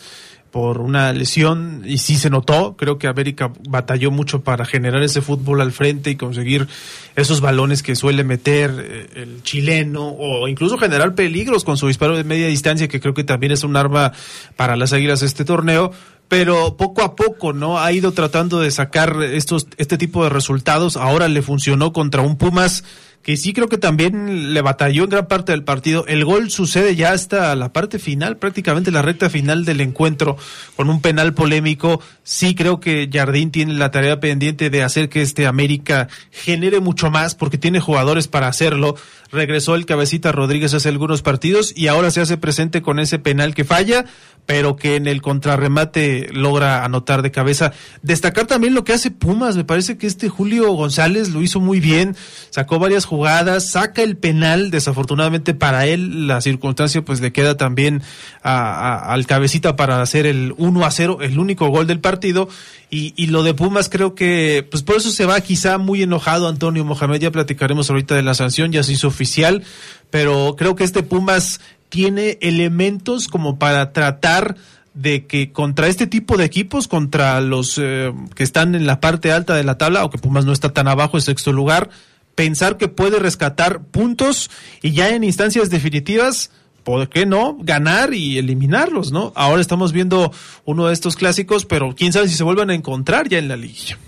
por una lesión y sí se notó. Creo que América batalló mucho para generar ese fútbol al frente y conseguir esos balones que suele meter eh, el chileno o incluso generar peligros con su disparo de media distancia, que creo que también es un arma para las águilas este torneo. Pero poco a poco, ¿no? Ha ido tratando de sacar estos, este tipo de resultados. Ahora le funcionó contra un Pumas que sí creo que también le batalló en gran parte del partido. El gol sucede ya hasta la parte final, prácticamente la recta final del encuentro, con un penal polémico. Sí creo que Jardín tiene la tarea pendiente de hacer que este América genere mucho más, porque tiene jugadores para hacerlo. Regresó el cabecita Rodríguez hace algunos partidos y ahora se hace presente con ese penal que falla, pero que en el contrarremate logra anotar de cabeza. Destacar también lo que hace Pumas, me parece que este Julio González lo hizo muy bien, sacó varias jugadas, saca el penal, desafortunadamente para él la circunstancia pues le queda también al cabecita para hacer el 1 a 0, el único gol del partido. Y, y, lo de Pumas creo que pues por eso se va quizá muy enojado Antonio Mohamed, ya platicaremos ahorita de la sanción, ya se hizo oficial, pero creo que este Pumas tiene elementos como para tratar de que contra este tipo de equipos, contra los eh, que están en la parte alta de la tabla, aunque Pumas no está tan abajo, en sexto lugar, pensar que puede rescatar puntos y ya en instancias definitivas, ¿por qué no? Ganar y eliminarlos, ¿no? Ahora estamos viendo uno de estos clásicos, pero quién sabe si se vuelvan a encontrar ya en la liga.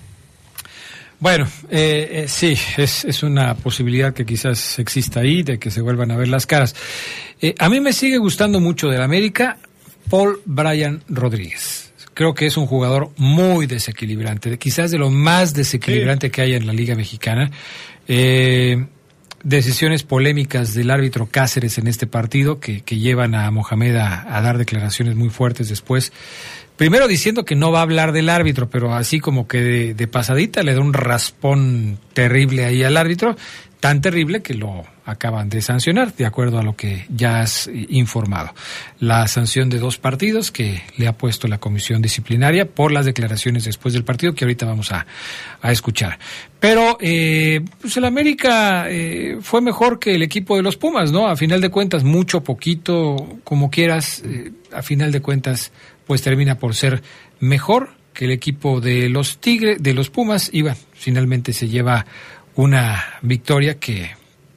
Bueno, eh, eh, sí, es, es, una posibilidad que quizás exista ahí, de que se vuelvan a ver las caras. Eh, a mí me sigue gustando mucho del América Paul Brian Rodríguez. Creo que es un jugador muy desequilibrante, quizás de lo más desequilibrante que hay en la Liga Mexicana. Eh, decisiones polémicas del árbitro Cáceres en este partido que, llevan a Mohamed a, a, dar declaraciones muy fuertes después. Primero diciendo que no va a hablar del árbitro, pero así como que de, de pasadita le da un raspón terrible ahí al árbitro, tan terrible que lo acaban de sancionar, de acuerdo a lo que ya has informado. La sanción de dos partidos que le ha puesto la comisión disciplinaria por las declaraciones después del partido que ahorita vamos a, a escuchar. Pero eh, pues el América eh, fue mejor que el equipo de los Pumas, ¿no? A final de cuentas, mucho, poquito, como quieras, eh, a final de cuentas, pues termina por ser mejor que el equipo de los Tigres, de los Pumas, y bueno, finalmente se lleva una victoria que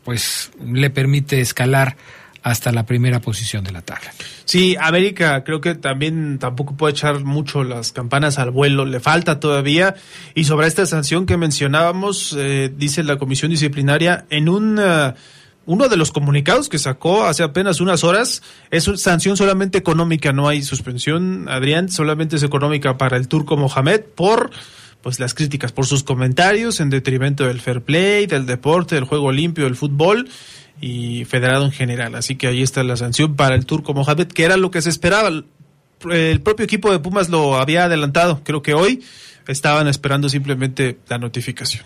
pues le permite escalar hasta la primera posición de la tabla. Sí, América creo que también tampoco puede echar mucho las campanas al vuelo, le falta todavía. Y sobre esta sanción que mencionábamos, eh, dice la comisión disciplinaria, en un... Uh, uno de los comunicados que sacó hace apenas unas horas es sanción solamente económica, no hay suspensión, Adrián, solamente es económica para el turco Mohamed por pues las críticas por sus comentarios en detrimento del fair play, del deporte, del juego limpio, del fútbol y federado en general. Así que ahí está la sanción para el turco Mohamed, que era lo que se esperaba. El propio equipo de Pumas lo había adelantado. Creo que hoy estaban esperando simplemente la notificación.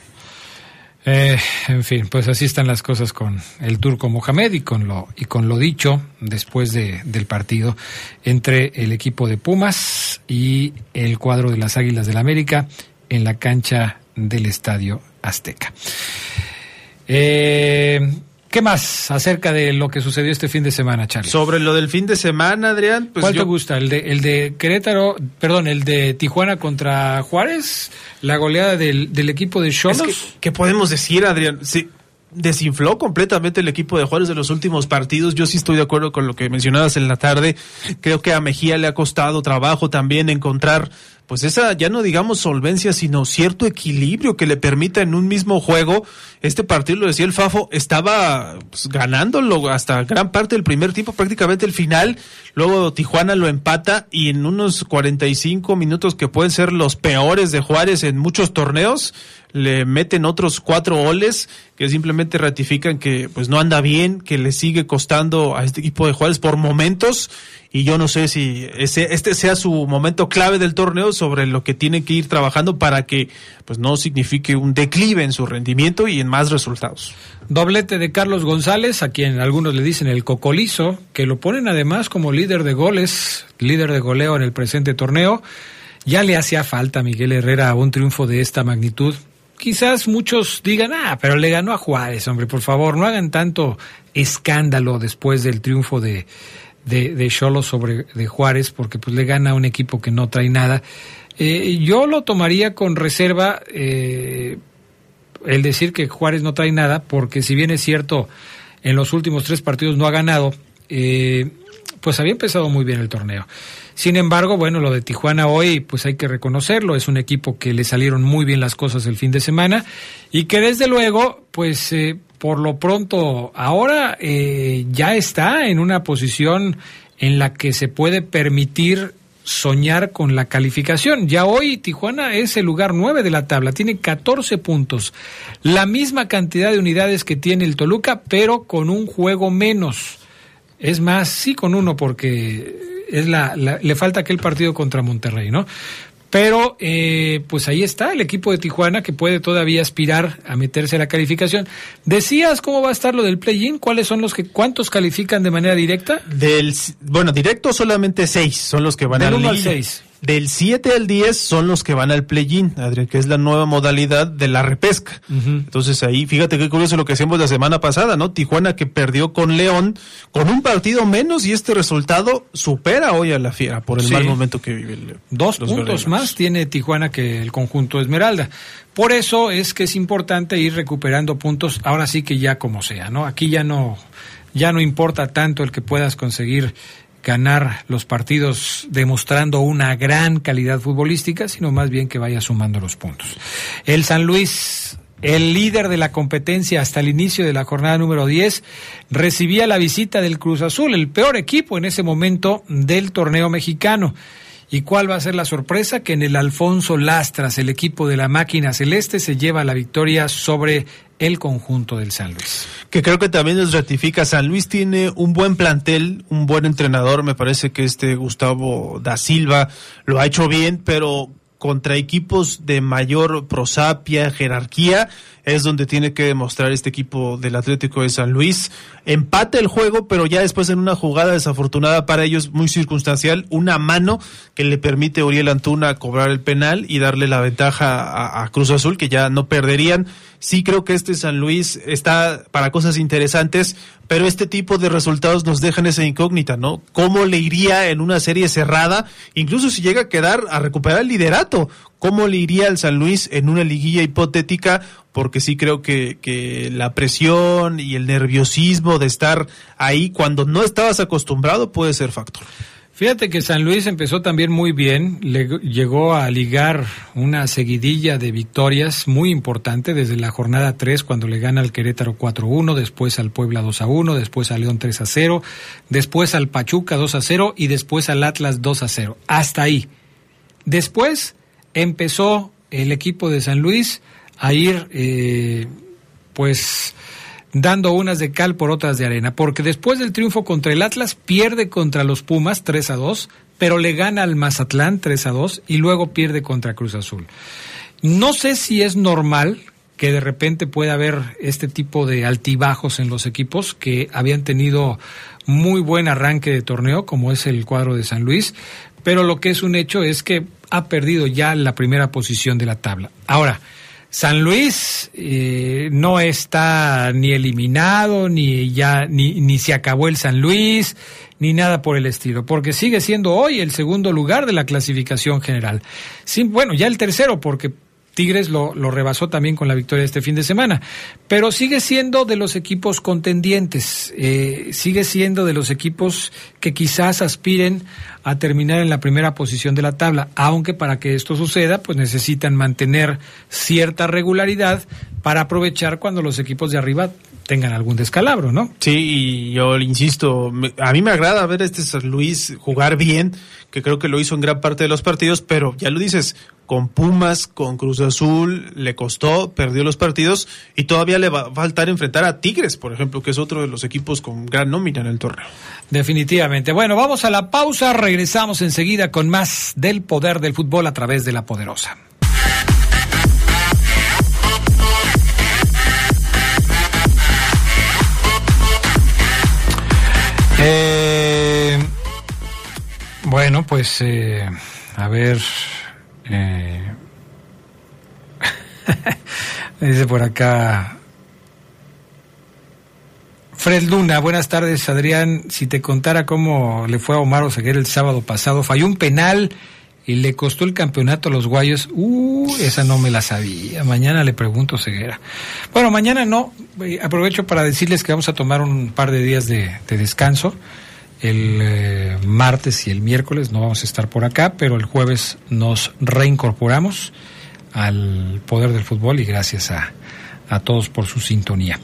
Eh, en fin, pues así están las cosas con el turco Mohamed y con lo y con lo dicho después de, del partido entre el equipo de Pumas y el cuadro de las Águilas del la América en la cancha del Estadio Azteca. Eh, ¿Qué más acerca de lo que sucedió este fin de semana, Charlie? Sobre lo del fin de semana, Adrián. Pues ¿Cuál yo... te gusta? ¿El de, ¿El de Querétaro, perdón, el de Tijuana contra Juárez? ¿La goleada del, del equipo de Cholos? Es que, ¿Qué podemos decir, Adrián? Sí, desinfló completamente el equipo de Juárez de los últimos partidos. Yo sí estoy de acuerdo con lo que mencionabas en la tarde. Creo que a Mejía le ha costado trabajo también encontrar pues esa, ya no digamos solvencia, sino cierto equilibrio que le permita en un mismo juego. Este partido, lo decía el Fafo, estaba pues, ganándolo hasta gran parte del primer tiempo, prácticamente el final. Luego Tijuana lo empata y en unos 45 minutos que pueden ser los peores de Juárez en muchos torneos, le meten otros cuatro goles que simplemente ratifican que pues no anda bien, que le sigue costando a este equipo de Juárez por momentos y yo no sé si ese, este sea su momento clave del torneo sobre lo que tiene que ir trabajando para que pues no signifique un declive en su rendimiento y en más resultados. Doblete de Carlos González, a quien algunos le dicen el cocolizo, que lo ponen además como líder de goles, líder de goleo en el presente torneo. Ya le hacía falta a Miguel Herrera un triunfo de esta magnitud. Quizás muchos digan, ah, pero le ganó a Juárez, hombre, por favor, no hagan tanto escándalo después del triunfo de de, sobre de Juárez, porque pues le gana a un equipo que no trae nada. Eh, yo lo tomaría con reserva eh, el decir que Juárez no trae nada, porque si bien es cierto, en los últimos tres partidos no ha ganado, eh, pues había empezado muy bien el torneo. Sin embargo, bueno, lo de Tijuana hoy, pues hay que reconocerlo, es un equipo que le salieron muy bien las cosas el fin de semana y que desde luego, pues eh, por lo pronto ahora eh, ya está en una posición en la que se puede permitir soñar con la calificación. Ya hoy Tijuana es el lugar 9 de la tabla, tiene 14 puntos, la misma cantidad de unidades que tiene el Toluca, pero con un juego menos. Es más, sí con uno porque es la, la, le falta aquel partido contra Monterrey, ¿no? Pero eh, pues ahí está el equipo de Tijuana que puede todavía aspirar a meterse a la calificación. Decías cómo va a estar lo del play-in, cuáles son los que cuántos califican de manera directa? Del bueno, directo solamente seis son los que van Del al 1 al liguilla. 6. Del 7 al 10 son los que van al play-in, Adrián, que es la nueva modalidad de la repesca. Entonces ahí, fíjate qué curioso lo que hacíamos la semana pasada, ¿no? Tijuana que perdió con León con un partido menos y este resultado supera hoy a la Fiera por el Sí. mal momento que vive el León. Dos puntos más tiene Tijuana que el conjunto Esmeralda. Por eso es que es importante ir recuperando puntos, ahora sí que ya como sea, ¿no? Aquí ya no, ya no importa tanto el que puedas conseguir ganar los partidos demostrando una gran calidad futbolística, sino más bien que vaya sumando los puntos. El San Luis, el líder de la competencia hasta el inicio de la jornada número 10, recibía la visita del Cruz Azul, el peor equipo en ese momento del torneo mexicano. ¿Y cuál va a ser la sorpresa? Que en el Alfonso Lastras, el equipo de la máquina celeste, se lleva la victoria sobre el conjunto del San Luis. que creo que también nos ratifica. San Luis tiene un buen plantel, un buen entrenador. Me parece que este Gustavo da Silva lo ha hecho bien, pero contra equipos de mayor prosapia, jerarquía, es donde tiene que demostrar este equipo del Atlético de San Luis. Empate el juego, pero ya después en una jugada desafortunada para ellos, muy circunstancial, una mano que le permite a Uriel Antuna cobrar el penal y darle la ventaja a, a Cruz Azul, que ya no perderían. Sí creo que este San Luis está para cosas interesantes, pero este tipo de resultados nos dejan esa incógnita, ¿no? ¿Cómo le iría en una serie cerrada? Incluso si llega a quedar a recuperar el liderato, ¿cómo le iría al San Luis en una liguilla hipotética? Porque sí creo que, que la presión y el nerviosismo de estar ahí cuando no estabas acostumbrado puede ser factor. Fíjate que San Luis empezó también muy bien, le llegó a ligar una seguidilla de victorias muy importante desde la jornada 3 cuando le gana al Querétaro 4-1, después al Puebla 2-1, después al León 3-0, después al Pachuca 2-0 y después al Atlas 2-0. Hasta ahí. Después empezó el equipo de San Luis a ir eh, pues dando unas de cal por otras de arena, porque después del triunfo contra el Atlas pierde contra los Pumas 3 a 2, pero le gana al Mazatlán 3 a 2 y luego pierde contra Cruz Azul. No sé si es normal que de repente pueda haber este tipo de altibajos en los equipos que habían tenido muy buen arranque de torneo, como es el cuadro de San Luis, pero lo que es un hecho es que ha perdido ya la primera posición de la tabla. Ahora, San Luis eh, no está ni eliminado, ni ya, ni, ni se acabó el San Luis, ni nada por el estilo, porque sigue siendo hoy el segundo lugar de la clasificación general. Sí, bueno, ya el tercero, porque Tigres lo, rebasó también con la victoria de este fin de semana, pero sigue siendo de los equipos contendientes, eh, sigue siendo de los equipos que quizás aspiren a terminar en la primera posición de la tabla, aunque para que esto suceda, pues necesitan mantener cierta regularidad para aprovechar cuando los equipos de arriba tengan algún descalabro, ¿no? Sí, y yo le insisto, a mí me agrada ver a este San Luis jugar bien, que creo que lo hizo en gran parte de los partidos, pero ya lo dices, con Pumas, con Cruz Azul, le costó, perdió los partidos y todavía le va a faltar enfrentar a Tigres, por ejemplo, que es otro de los equipos con gran nómina en el torneo. Definitivamente. Bueno, vamos a la pausa, regresamos enseguida con más del poder del fútbol a través de la poderosa. Eh, bueno, pues eh, a ver, Eh, dice por acá Fred Luna, buenas tardes Adrián. Si te contara cómo le fue a Omar Oseguera el sábado pasado, falló un penal y le costó el campeonato a los Guayos. Uh, esa no me la sabía. Mañana le pregunto Ceguera. Bueno, mañana no. Eh, Aprovecho para decirles que vamos a tomar un par de días de descanso. El eh, martes y el miércoles no vamos a estar por acá, pero el jueves nos reincorporamos al poder del fútbol y gracias a, a todos por su sintonía.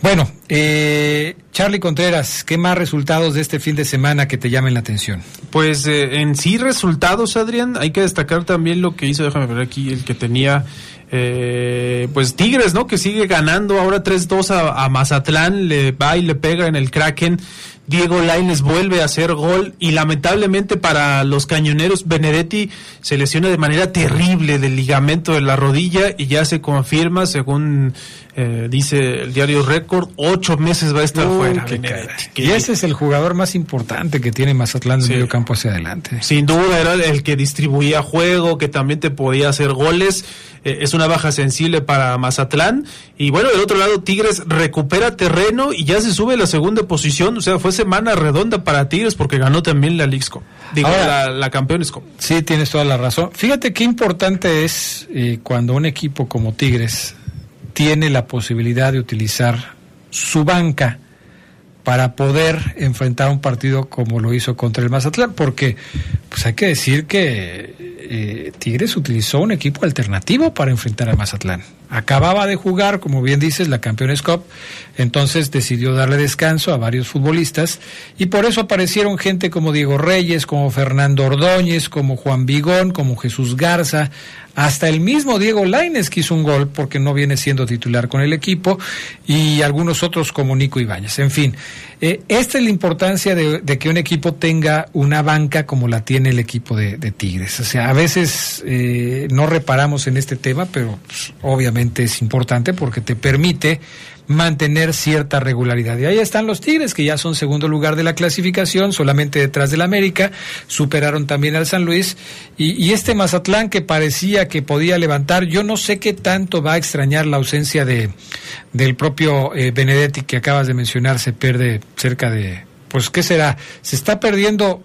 Bueno, eh, Charlie Contreras, ¿qué más resultados de este fin de semana que te llamen la atención? Pues eh, en sí resultados, Adrián, hay que destacar también lo que hizo, déjame ver aquí, el que tenía, eh, pues Tigres, ¿no? Que sigue ganando ahora 3-2 a, a Mazatlán, le va y le pega en el Kraken. Diego Laines vuelve a hacer gol y lamentablemente para los cañoneros Benedetti se lesiona de manera terrible del ligamento de la rodilla y ya se confirma según eh, dice el diario Récord ocho meses va a estar fuera. Que- Y ese es el jugador más importante que tiene Mazatlán de Sí. medio campo hacia adelante. Sin duda era el que distribuía juego, que también te podía hacer goles. Eh, es una baja sensible para Mazatlán. Y bueno, del otro lado, Tigres recupera terreno y ya se sube a la segunda posición. O sea, fue semana redonda para Tigres porque ganó también la Lixco. Digo, Ahora- la, la Campeones Cup. Sí, tienes toda la razón. Fíjate qué importante es eh, cuando un equipo como Tigres tiene la posibilidad de utilizar su banca para poder enfrentar un partido como lo hizo contra el Mazatlán, porque pues hay que decir que eh, Tigres utilizó un equipo alternativo para enfrentar a Mazatlán. Acababa de jugar, como bien dices, la Campeones Cup, entonces decidió darle descanso a varios futbolistas y por eso aparecieron gente como Diego Reyes, como Fernando Ordóñez, como Juan Vigón, como Jesús Garza, hasta el mismo Diego Laines que hizo un gol porque no viene siendo titular con el equipo y algunos otros como Nico Ibáñez. En fin, eh, esta es la importancia de, que un equipo tenga una banca como la tiene el equipo de, de Tigres. O sea, a veces eh, no reparamos en este tema, pero pues, obviamente es importante porque te permite mantener cierta regularidad. Y ahí están los Tigres, que ya son segundo lugar de la clasificación, solamente detrás del América, superaron también al San Luis, y, este Mazatlán que parecía que podía levantar, yo no sé qué tanto va a extrañar la ausencia de del propio eh, Benedetti que acabas de mencionar, se pierde cerca de, pues qué será, se está perdiendo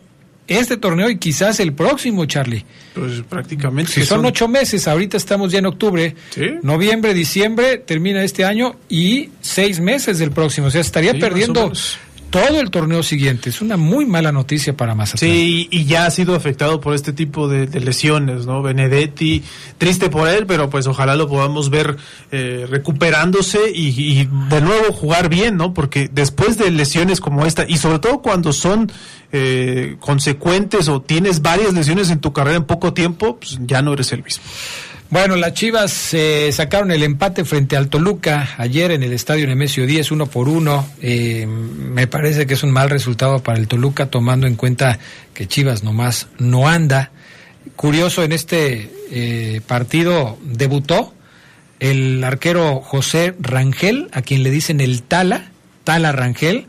este torneo y quizás el próximo, Charlie. Pues prácticamente. Si son ocho meses, ahorita estamos ya en octubre, Sí. noviembre, diciembre, termina este año y seis meses del próximo. O sea, estaría Sí, perdiendo. Todo el torneo siguiente. Es una muy mala noticia para Mazatlán. Sí, y ya ha sido afectado por este tipo de, lesiones, ¿no? Benedetti, triste por él, pero pues ojalá lo podamos ver eh, recuperándose y, y de nuevo jugar bien, ¿no? Porque después de lesiones como esta, y sobre todo cuando son eh, consecuentes o tienes varias lesiones en tu carrera en poco tiempo, pues ya no eres el mismo. Bueno, las Chivas eh, sacaron el empate frente al Toluca ayer en el estadio Nemesio 10, uno por uno. Eh, me parece que es un mal resultado para el Toluca, tomando en cuenta que Chivas nomás no anda. Curioso, en este eh, partido debutó el arquero José Rangel, a quien le dicen el Tala, Tala Rangel.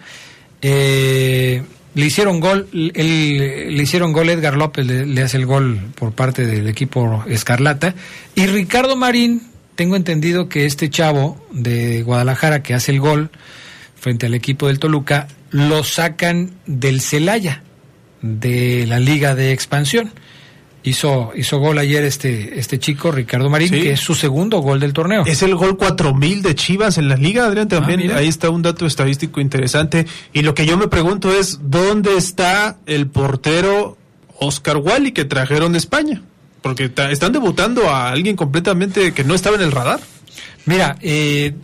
Eh, le hicieron gol, le hicieron gol Edgar López, le, le hace el gol por parte del equipo Escarlata. Y Ricardo Marín, tengo entendido que este chavo de Guadalajara que hace el gol frente al equipo del Toluca, lo sacan del Celaya, de la Liga de Expansión. Hizo, hizo gol ayer este, este chico, Ricardo Marín, Sí. que es su segundo gol del torneo. Es el gol 4000 de Chivas en la liga, Adrián, también. Ah, mira. ahí está un dato estadístico interesante. Y lo que yo me pregunto es, ¿dónde está el portero Oscar Wally que trajeron de España? Porque están debutando a alguien completamente que no estaba en el radar. Mira, eh,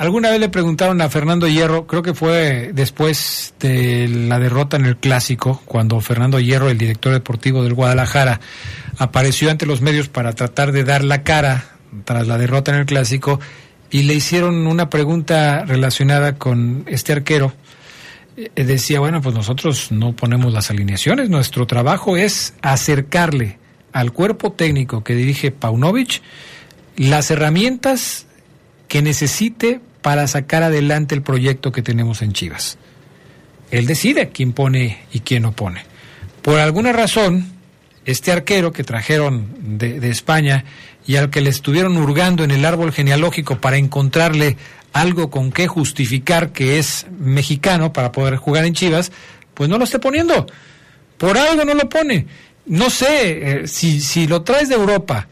alguna vez le preguntaron a Fernando Hierro, creo que fue después de la derrota en el clásico, cuando Fernando Hierro, el director deportivo del Guadalajara, apareció ante los medios para tratar de dar la cara tras la derrota en el clásico y le hicieron una pregunta relacionada con este arquero. Eh, decía, bueno, pues nosotros no ponemos las alineaciones, nuestro trabajo es acercarle al cuerpo técnico que dirige Paunovic las herramientas que necesite para sacar adelante el proyecto que tenemos en Chivas. Él decide quién pone y quién no pone. Por alguna razón, este arquero que trajeron de, España y al que le estuvieron hurgando en el árbol genealógico para encontrarle algo con que justificar que es mexicano para poder jugar en Chivas, pues no lo esté poniendo. Por algo no lo pone. No sé, eh, si, si lo traes de Europa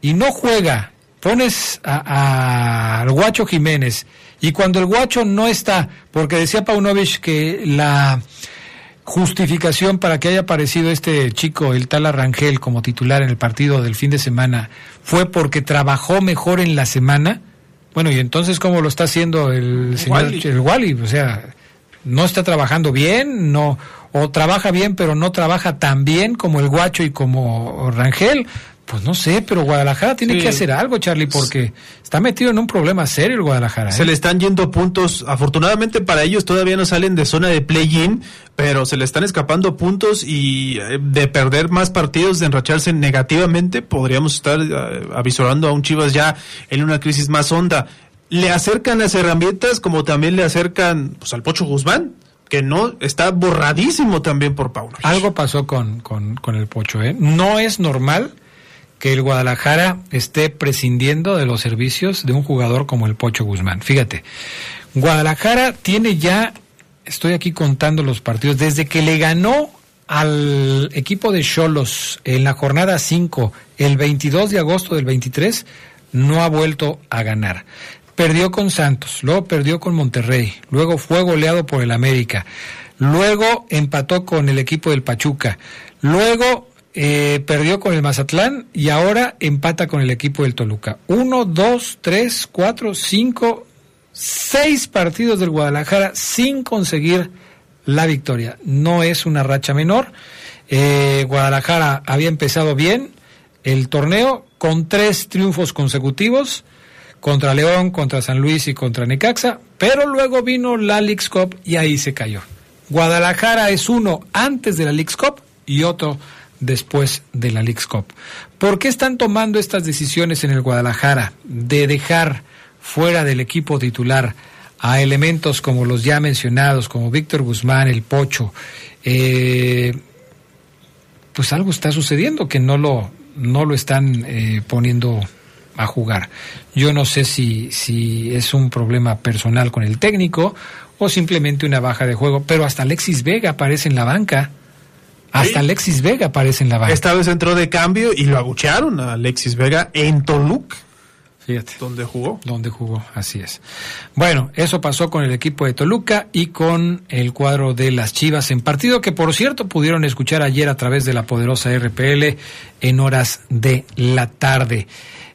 y no juega, pones al Guacho Jiménez y cuando el Guacho no está, porque decía Paunovic que la justificación para que haya aparecido este chico, el tal Arrangel, como titular en el partido del fin de semana, fue porque trabajó mejor en la semana. Bueno, y entonces, ¿cómo lo está haciendo el señor Wally. el Wally? O sea, no está trabajando bien, no, o trabaja bien, pero no trabaja tan bien como el Guacho y como Rangel. Pues no sé, pero Guadalajara tiene Sí. que hacer algo, Charlie, porque está metido en un problema serio el Guadalajara. Se ¿eh? le están yendo puntos. Afortunadamente para ellos todavía no salen de zona de play-in, pero se le están escapando puntos y eh, de perder más partidos, de enracharse negativamente, podríamos estar eh, avisorando a un Chivas ya en una crisis más honda. Le acercan las herramientas como también le acercan pues, al Pocho Guzmán, que no está borradísimo también por Pauno. Algo pasó con, con, con el Pocho, ¿eh? No es normal que el Guadalajara esté prescindiendo de los servicios de un jugador como el Pocho Guzmán. Fíjate, Guadalajara tiene ya, estoy aquí contando los partidos, desde que le ganó al equipo de Cholos en la jornada 5, el 22 de agosto del 23, no ha vuelto a ganar. Perdió con Santos, luego perdió con Monterrey, luego fue goleado por el América, luego empató con el equipo del Pachuca, luego eh, perdió con el Mazatlán y ahora empata con el equipo del Toluca. Uno, dos, tres, cuatro, cinco, seis partidos del Guadalajara sin conseguir la victoria. No es una racha menor. Eh, Guadalajara había empezado bien el torneo con tres triunfos consecutivos contra León, contra San Luis y contra Necaxa, pero luego vino la Leagues Cup y ahí se cayó. Guadalajara es uno antes de la Leagues Cup y otro después de la Leagues Cup. ¿Por qué están tomando estas decisiones en el Guadalajara de dejar fuera del equipo titular a elementos como los ya mencionados, como Víctor Guzmán, el Pocho? Eh, pues algo está sucediendo que no lo, no lo están eh, poniendo a jugar. Yo no sé si, si es un problema personal con el técnico o simplemente una baja de juego, pero hasta Alexis Vega aparece en la banca. Hasta Alexis Vega aparece en la banca. Esta vez entró de cambio y lo abuchearon a Alexis Vega en Toluca. Fíjate. Donde jugó. Donde jugó, así es. Bueno, eso pasó con el equipo de Toluca y con el cuadro de las Chivas en partido que por cierto pudieron escuchar ayer a través de la poderosa RPL en horas de la tarde.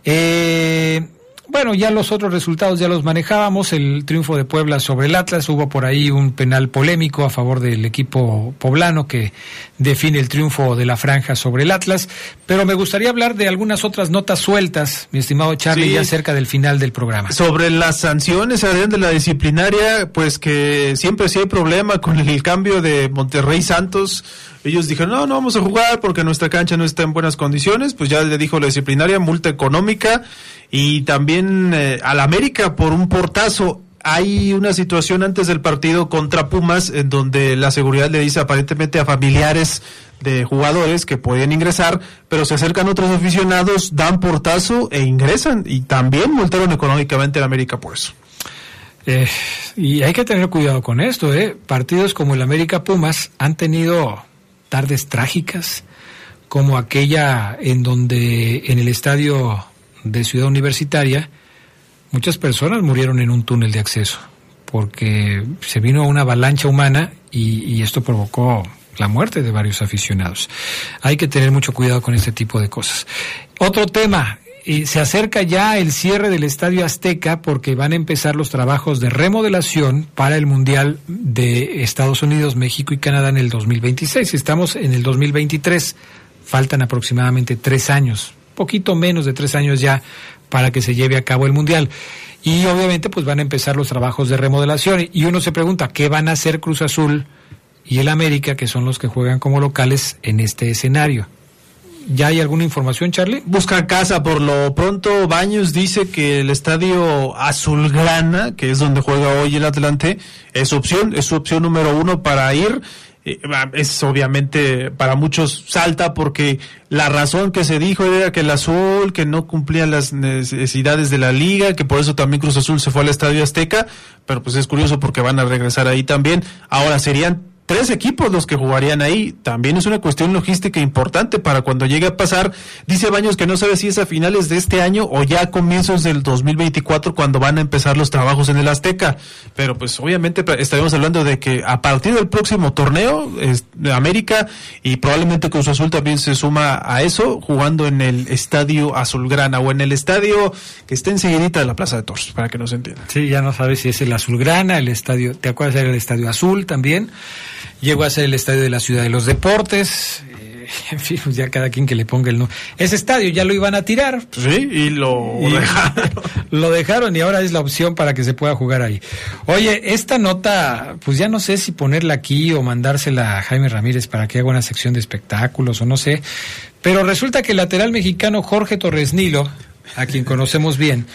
Eh, bueno, ya los otros resultados ya los manejábamos. El triunfo de Puebla sobre el Atlas. Hubo por ahí un penal polémico a favor del equipo poblano que define el triunfo de la franja sobre el Atlas. Pero me gustaría hablar de algunas otras notas sueltas, mi estimado Charlie, Sí. ya cerca del final del programa. Sobre las sanciones, Adrián, de la disciplinaria, pues que siempre sí hay problema con el cambio de Monterrey Santos. Ellos dijeron, no, no vamos a jugar porque nuestra cancha no está en buenas condiciones. Pues ya le dijo la disciplinaria, multa económica y también eh, al América por un portazo. Hay una situación antes del partido contra Pumas en donde la seguridad le dice aparentemente a familiares de jugadores que podían ingresar, pero se acercan otros aficionados, dan portazo e ingresan y también multaron económicamente al América por eso. Eh, y hay que tener cuidado con esto, ¿eh? Partidos como el América Pumas han tenido tardes trágicas, como aquella en donde en el estadio de Ciudad Universitaria muchas personas murieron en un túnel de acceso, porque se vino una avalancha humana y, y esto provocó la muerte de varios aficionados. Hay que tener mucho cuidado con este tipo de cosas. Otro tema, se acerca ya el cierre del Estadio Azteca porque van a empezar los trabajos de remodelación para el Mundial de Estados Unidos, México y Canadá en el 2026. Estamos en el 2023, faltan aproximadamente tres años, poquito menos de tres años ya para que se lleve a cabo el Mundial. Y obviamente pues van a empezar los trabajos de remodelación y uno se pregunta, ¿qué van a hacer Cruz Azul y el América, que son los que juegan como locales en este escenario? ¿Ya hay alguna información, Charlie? Buscan casa por lo pronto. Baños dice que el estadio Azulgrana, que es donde juega hoy el Atlante, es opción, es su opción número uno para ir. eh, es obviamente para muchos salta porque la razón que se dijo era que el azul, que no cumplía las necesidades de la liga, que por eso también Cruz Azul se fue al Estadio Azteca, pero pues es curioso porque van a regresar ahí también. Ahora serían tres equipos los que jugarían ahí. También es una cuestión logística importante para cuando llegue a pasar. Dice Baños que no sabe si es a finales de este año o ya a comienzos del 2024 cuando van a empezar los trabajos en el Azteca. Pero pues obviamente estaremos hablando de que a partir del próximo torneo, de América y probablemente Cruz Azul también se suma a eso, jugando en el Estadio Azulgrana o en el estadio que está enseguida de la Plaza de Toros, para que nos entiendan. Sí, ya no sabes si es el Azulgrana, el estadio, ¿te acuerdas del Estadio Azul también? Llegó a ser el estadio de la Ciudad de los Deportes. Eh, en fin, ya cada quien que le ponga el nombre. Ese estadio ya lo iban a tirar. Sí, y lo dejaron. lo dejaron y ahora es la opción para que se pueda jugar ahí. Oye, esta nota, pues ya no sé si ponerla aquí o mandársela a Jaime Ramírez para que haga una sección de espectáculos o no sé. Pero resulta que el lateral mexicano Jorge Torres Nilo, a quien conocemos bien,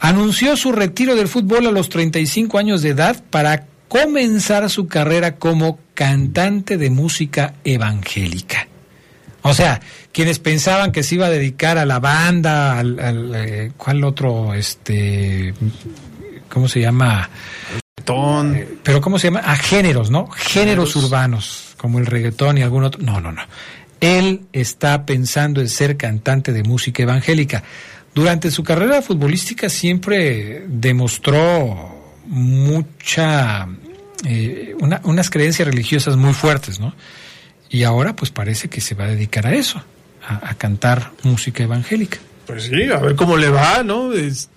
anunció su retiro del fútbol a los 35 años de edad para comenzar su carrera como cantante de música evangélica. O sea, quienes pensaban que se iba a dedicar a la banda, al, eh, ¿cuál otro? Este, ¿cómo se llama? Eh, pero ¿cómo se llama? A géneros, ¿no? Géneros urbanos, como el reggaetón y algún otro. No, no, no. Él está pensando en ser cantante de música evangélica. Durante su carrera futbolística siempre demostró mucha eh, unas creencias religiosas muy fuertes, ¿no? Y ahora pues parece que se va a dedicar a eso, a, cantar música evangélica. Pues sí, a ver cómo le va, ¿no? Es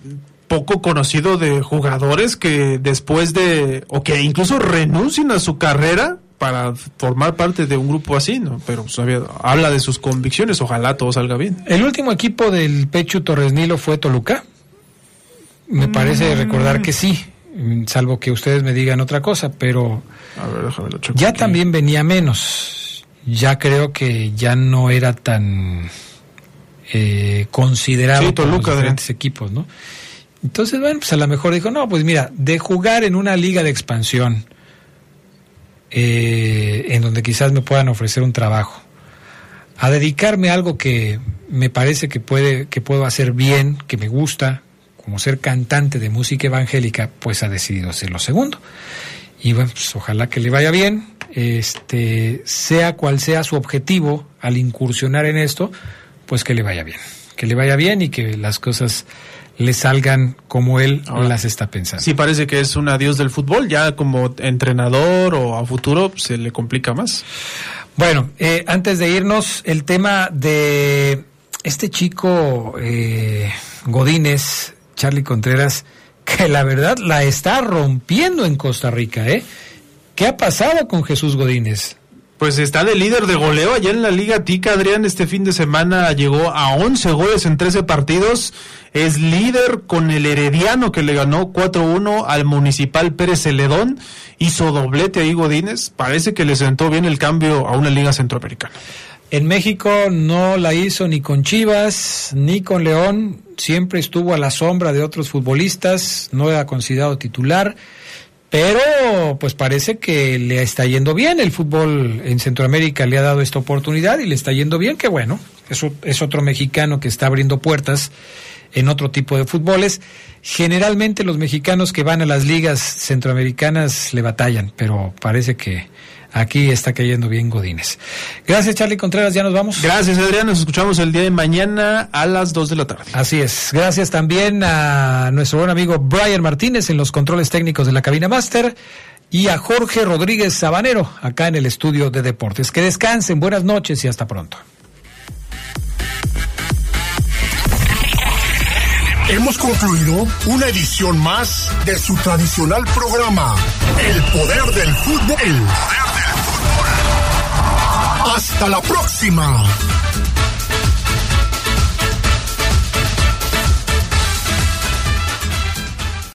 poco conocido de jugadores que después de, o que incluso renuncien a su carrera para formar parte de un grupo así, ¿no? Pero pues, habla de sus convicciones, ojalá todo salga bien. El último equipo del Pecho Torres Nilo fue Toluca. Me parece mm. recordar que sí. Salvo que ustedes me digan otra cosa, pero ya también venía menos. Ya creo que ya no era tan eh, considerado por los diferentes equipos, ¿no? Entonces, bueno, pues a lo mejor dijo, no, pues mira, de jugar en una liga de expansión, eh, en donde quizás me puedan ofrecer un trabajo, a dedicarme a algo que me parece que puede, que puedo hacer bien, que me gusta, como ser cantante de música evangélica, pues ha decidido ser lo segundo. Y bueno, pues ojalá que le vaya bien, este, sea cual sea su objetivo al incursionar en esto, pues que le vaya bien, que le vaya bien y que las cosas le salgan como él las está pensando. Sí, parece que es un adiós del fútbol, ya como entrenador o a futuro se le complica más. Bueno, eh, antes de irnos, el tema de este chico eh, Godínez, Charlie Contreras, que la verdad la está rompiendo en Costa Rica, ¿eh? ¿Qué ha pasado con Jesús Godínez? Pues está de líder de goleo allá en la Liga Tica, Adrián. Este fin de semana llegó a 11 goles en 13 partidos. Es líder con el Herediano que le ganó 4-1 al Municipal Pérez Celedón. Hizo doblete ahí Godínez. Parece que le sentó bien el cambio a una liga centroamericana. En México no la hizo ni con Chivas ni con León, siempre estuvo a la sombra de otros futbolistas, no era considerado titular, pero pues parece que le está yendo bien, el fútbol en Centroamérica le ha dado esta oportunidad y le está yendo bien, que bueno, eso es otro mexicano que está abriendo puertas en otro tipo de fútboles. Generalmente los mexicanos que van a las ligas centroamericanas le batallan, pero parece que aquí está cayendo bien Godínez. Gracias, Charlie Contreras, ya nos vamos. Gracias, Adrián, nos escuchamos el día de mañana a las 2 de la tarde. Así es. Gracias también a nuestro buen amigo Brian Martínez en los controles técnicos de la cabina máster y a Jorge Rodríguez Sabanero acá en el estudio de deportes. Que descansen, buenas noches y hasta pronto. Hemos concluido una edición más de su tradicional programa, El Poder del Fútbol. Hasta la próxima.